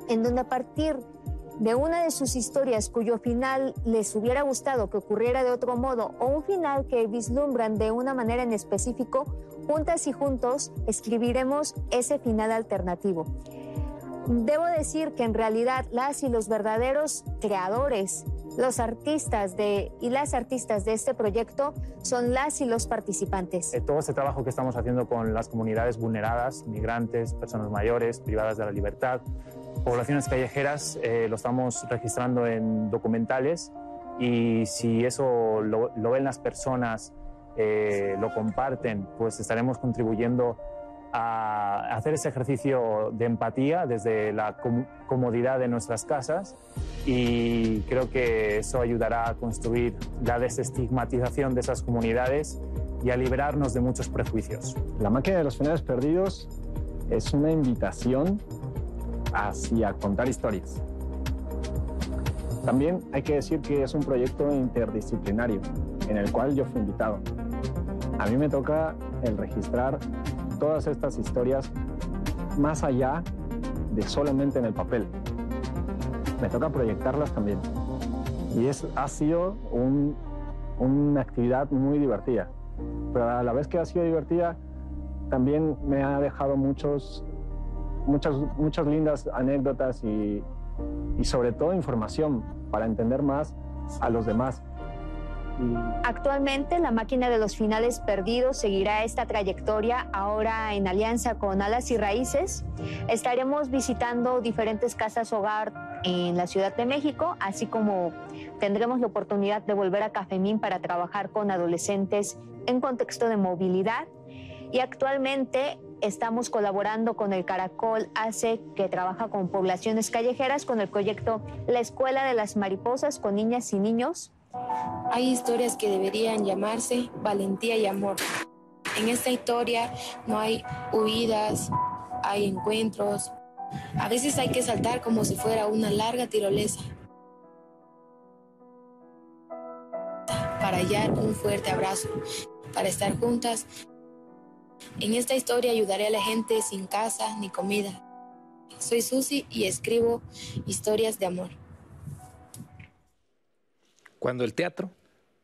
en donde a partir de una de sus historias cuyo final les hubiera gustado que ocurriera de otro modo o un final que vislumbran de una manera en específico, juntas y juntos escribiremos ese final alternativo. Debo decir que en realidad las y los verdaderos creadores, los artistas de, y las artistas de este proyecto son las y los participantes. Eh, todo este trabajo que estamos haciendo con las comunidades vulneradas, migrantes, personas mayores, privadas de la libertad, poblaciones callejeras, eh, lo estamos registrando en documentales y si eso lo, ven las personas, eh, lo comparten, pues estaremos contribuyendo a hacer ese ejercicio de empatía desde la comodidad de nuestras casas y creo que eso ayudará a construir la desestigmatización de esas comunidades y a liberarnos de muchos prejuicios. La máquina de los finales perdidos es una invitación hacia contar historias. También hay que decir que es un proyecto interdisciplinario en el cual yo fui invitado. A mí me toca el registrar todas estas historias más allá de solamente en el papel. Me toca proyectarlas también. Y es, ha sido una actividad muy divertida. Pero a la vez que ha sido divertida, también me ha dejado muchos, muchas, muchas lindas anécdotas y, y sobre todo información para entender más a los demás. Actualmente la máquina de los finales perdidos seguirá esta trayectoria ahora en alianza con Alas y Raíces. Estaremos visitando diferentes casas hogar en la Ciudad de México, así como tendremos la oportunidad de volver a Cafemín para trabajar con adolescentes en contexto de movilidad. Y actualmente estamos colaborando con el Caracol ACE, que trabaja con poblaciones callejeras, con el proyecto La Escuela de las Mariposas con niñas y niños hay historias que deberían llamarse valentía y amor. En esta historia no hay huidas, hay encuentros. A veces hay que saltar como si fuera una larga tirolesa. Para hallar un fuerte abrazo, para estar juntas. En esta historia ayudaré a la gente sin casa ni comida. Soy Susi y escribo historias de amor. Cuando el teatro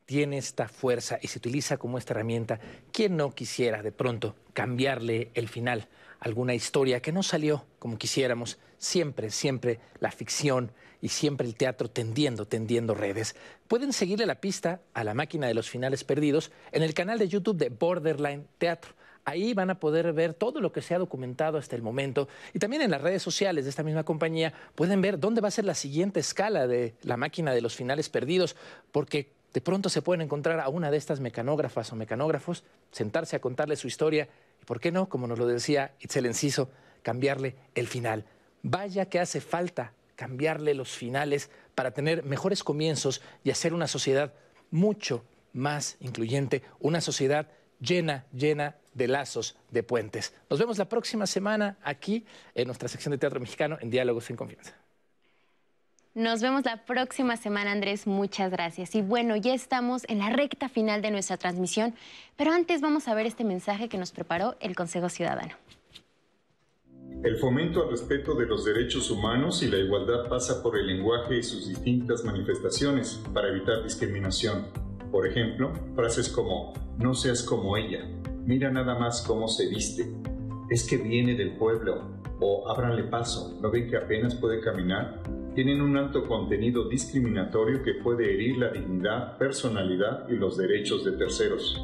tiene esta fuerza y se utiliza como esta herramienta, ¿quién no quisiera de pronto cambiarle el final? Alguna historia que no salió como quisiéramos, siempre, siempre la ficción y siempre el teatro tendiendo, tendiendo redes. Pueden seguirle la pista a la máquina de los finales perdidos en el canal de YouTube de Borderline Teatro. Ahí van a poder ver todo lo que se ha documentado hasta el momento. Y también en las redes sociales de esta misma compañía pueden ver dónde va a ser la siguiente escala de la máquina de los finales perdidos, porque de pronto se pueden encontrar a una de estas mecanógrafas o mecanógrafos, sentarse a contarle su historia y, ¿por qué no? Como nos lo decía Itzel Enciso, cambiarle el final. Vaya que hace falta cambiarle los finales para tener mejores comienzos y hacer una sociedad mucho más incluyente, una sociedad llena, llena de lazos, de puentes. Nos vemos la próxima semana aquí en nuestra sección de Teatro Mexicano en Diálogos en Confianza. Nos vemos la próxima semana, Andrés. Muchas gracias. Y bueno, ya estamos en la recta final de nuestra transmisión, pero antes vamos a ver este mensaje que nos preparó el Consejo Ciudadano. El fomento al respeto de los derechos humanos y la igualdad pasa por el lenguaje y sus distintas manifestaciones para evitar discriminación. Por ejemplo, frases como no seas como ella, Mira nada más cómo se viste. Es que viene del pueblo. O ábranle paso. ¿No ven que apenas puede caminar? Tienen un alto contenido discriminatorio que puede herir la dignidad, personalidad y los derechos de terceros.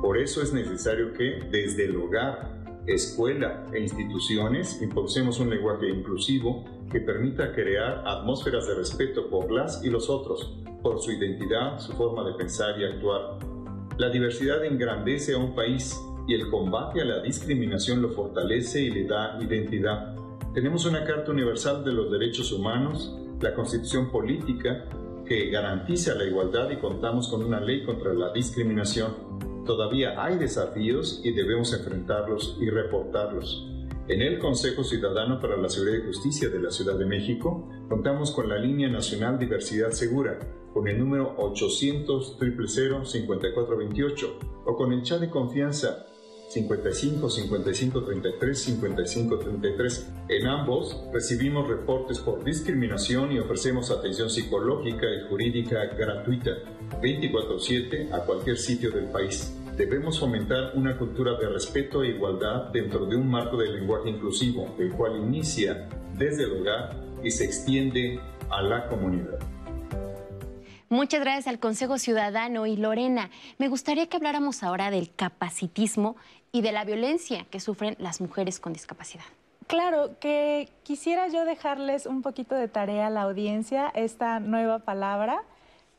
Por eso es necesario que, desde el hogar, escuela e instituciones, impulsemos un lenguaje inclusivo que permita crear atmósferas de respeto por las y los otros, por su identidad, su forma de pensar y actuar, la diversidad engrandece a un país y el combate a la discriminación lo fortalece y le da identidad. Tenemos una Carta Universal de los Derechos Humanos, la Constitución Política, que garantiza la igualdad y contamos con una ley contra la discriminación. Todavía hay desafíos y debemos enfrentarlos y reportarlos. En el Consejo Ciudadano para la Seguridad y Justicia de la Ciudad de México contamos con la Línea Nacional Diversidad Segura, con el número 800 5428 o con el chat de confianza 55 55 33 55 33. En ambos recibimos reportes por discriminación y ofrecemos atención psicológica y jurídica gratuita 24/7 a cualquier sitio del país. Debemos fomentar una cultura de respeto e igualdad dentro de un marco de lenguaje inclusivo, el cual inicia desde el hogar y se extiende a la comunidad. Muchas gracias al Consejo Ciudadano y Lorena. Me gustaría que habláramos ahora del capacitismo y de la violencia que sufren las mujeres con discapacidad. Claro, que quisiera yo dejarles un poquito de tarea a la audiencia esta nueva palabra,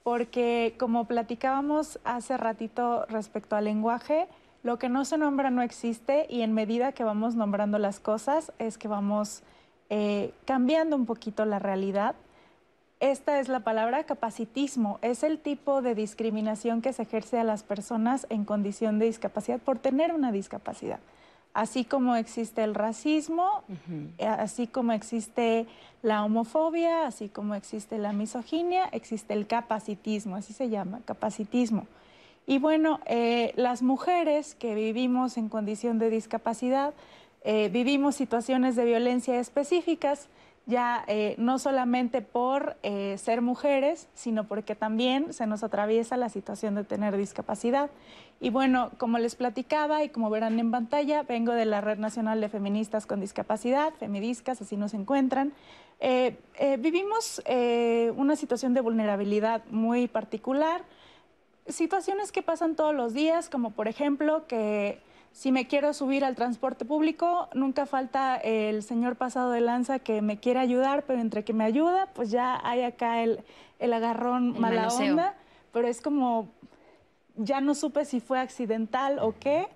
porque como platicábamos hace ratito respecto al lenguaje, lo que no se nombra no existe y en medida que vamos nombrando las cosas es que vamos eh, cambiando un poquito la realidad. Esta es la palabra capacitismo, es el tipo de discriminación que se ejerce a las personas en condición de discapacidad por tener una discapacidad así como existe el racismo, eh, así como existe la homofobia, así como existe la misoginia, existe el capacitismo, así se llama, capacitismo. Y bueno, eh, las mujeres que vivimos en condición de discapacidad, eh, vivimos situaciones de violencia específicas ya eh, no solamente por eh, ser mujeres, sino porque también se nos atraviesa la situación de tener discapacidad. Y bueno, como les platicaba y como verán en pantalla, vengo de la Red Nacional de Feministas con Discapacidad, Femidiscas, así nos encuentran. Eh, vivimos una situación de vulnerabilidad muy particular, situaciones que pasan todos los días, como por ejemplo que si me quiero subir al transporte público, nunca falta el señor pasado de lanza que me quiere ayudar, pero entre que me ayuda, pues ya hay acá el, agarrón mala onda, pero es como, ya no supe si fue accidental o qué,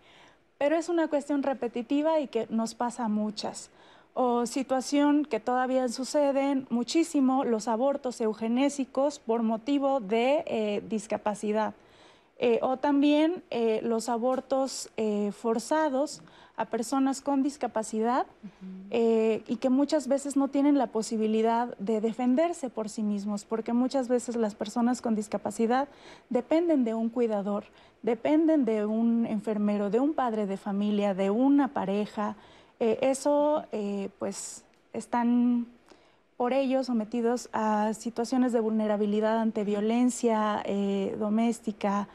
pero es una cuestión repetitiva y que nos pasa a muchas. O situación que todavía suceden muchísimo, los abortos eugenésicos por motivo de eh, discapacidad. Eh, o también eh, los abortos eh, forzados a personas con discapacidad y que muchas veces no tienen la posibilidad de defenderse por sí mismos, porque muchas veces las personas con discapacidad dependen de un cuidador, dependen de un enfermero, de un padre de familia, de una pareja. eso, pues, están por ello sometidos a situaciones de vulnerabilidad ante violencia doméstica,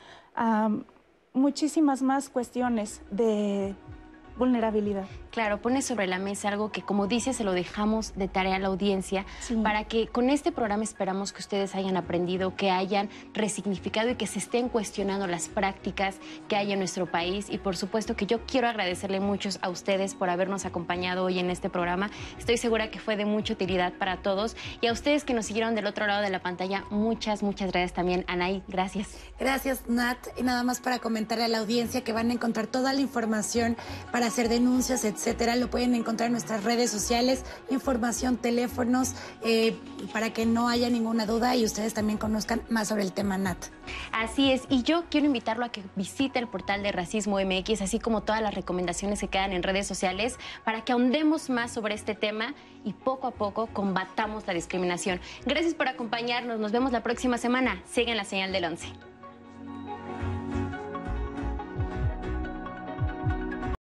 muchísimas más cuestiones de vulnerabilidad. Claro, pone sobre la mesa algo que, como dice, se lo dejamos de tarea a la audiencia para que con este programa esperamos que ustedes hayan aprendido, que hayan resignificado y que se estén cuestionando las prácticas que hay en nuestro país. Y por supuesto que yo quiero agradecerle mucho a ustedes por habernos acompañado hoy en este programa. Estoy segura que fue de mucha utilidad para todos. Y a ustedes que nos siguieron del otro lado de la pantalla, muchas, muchas gracias también. Anaí, gracias. Gracias, Nat. Y nada más para comentarle a la audiencia que van a encontrar toda la información para hacer denuncias, etc etcétera. Lo pueden encontrar en nuestras redes sociales, información, teléfonos, eh, para que no haya ninguna duda y ustedes también conozcan más sobre el tema NAT. Así es, y yo quiero invitarlo a que visite el portal de Racismo MX, así como todas las recomendaciones que quedan en redes sociales, para que ahondemos más sobre este tema y poco a poco combatamos la discriminación. Gracias por acompañarnos, nos vemos la próxima semana. Sigan la señal del 11.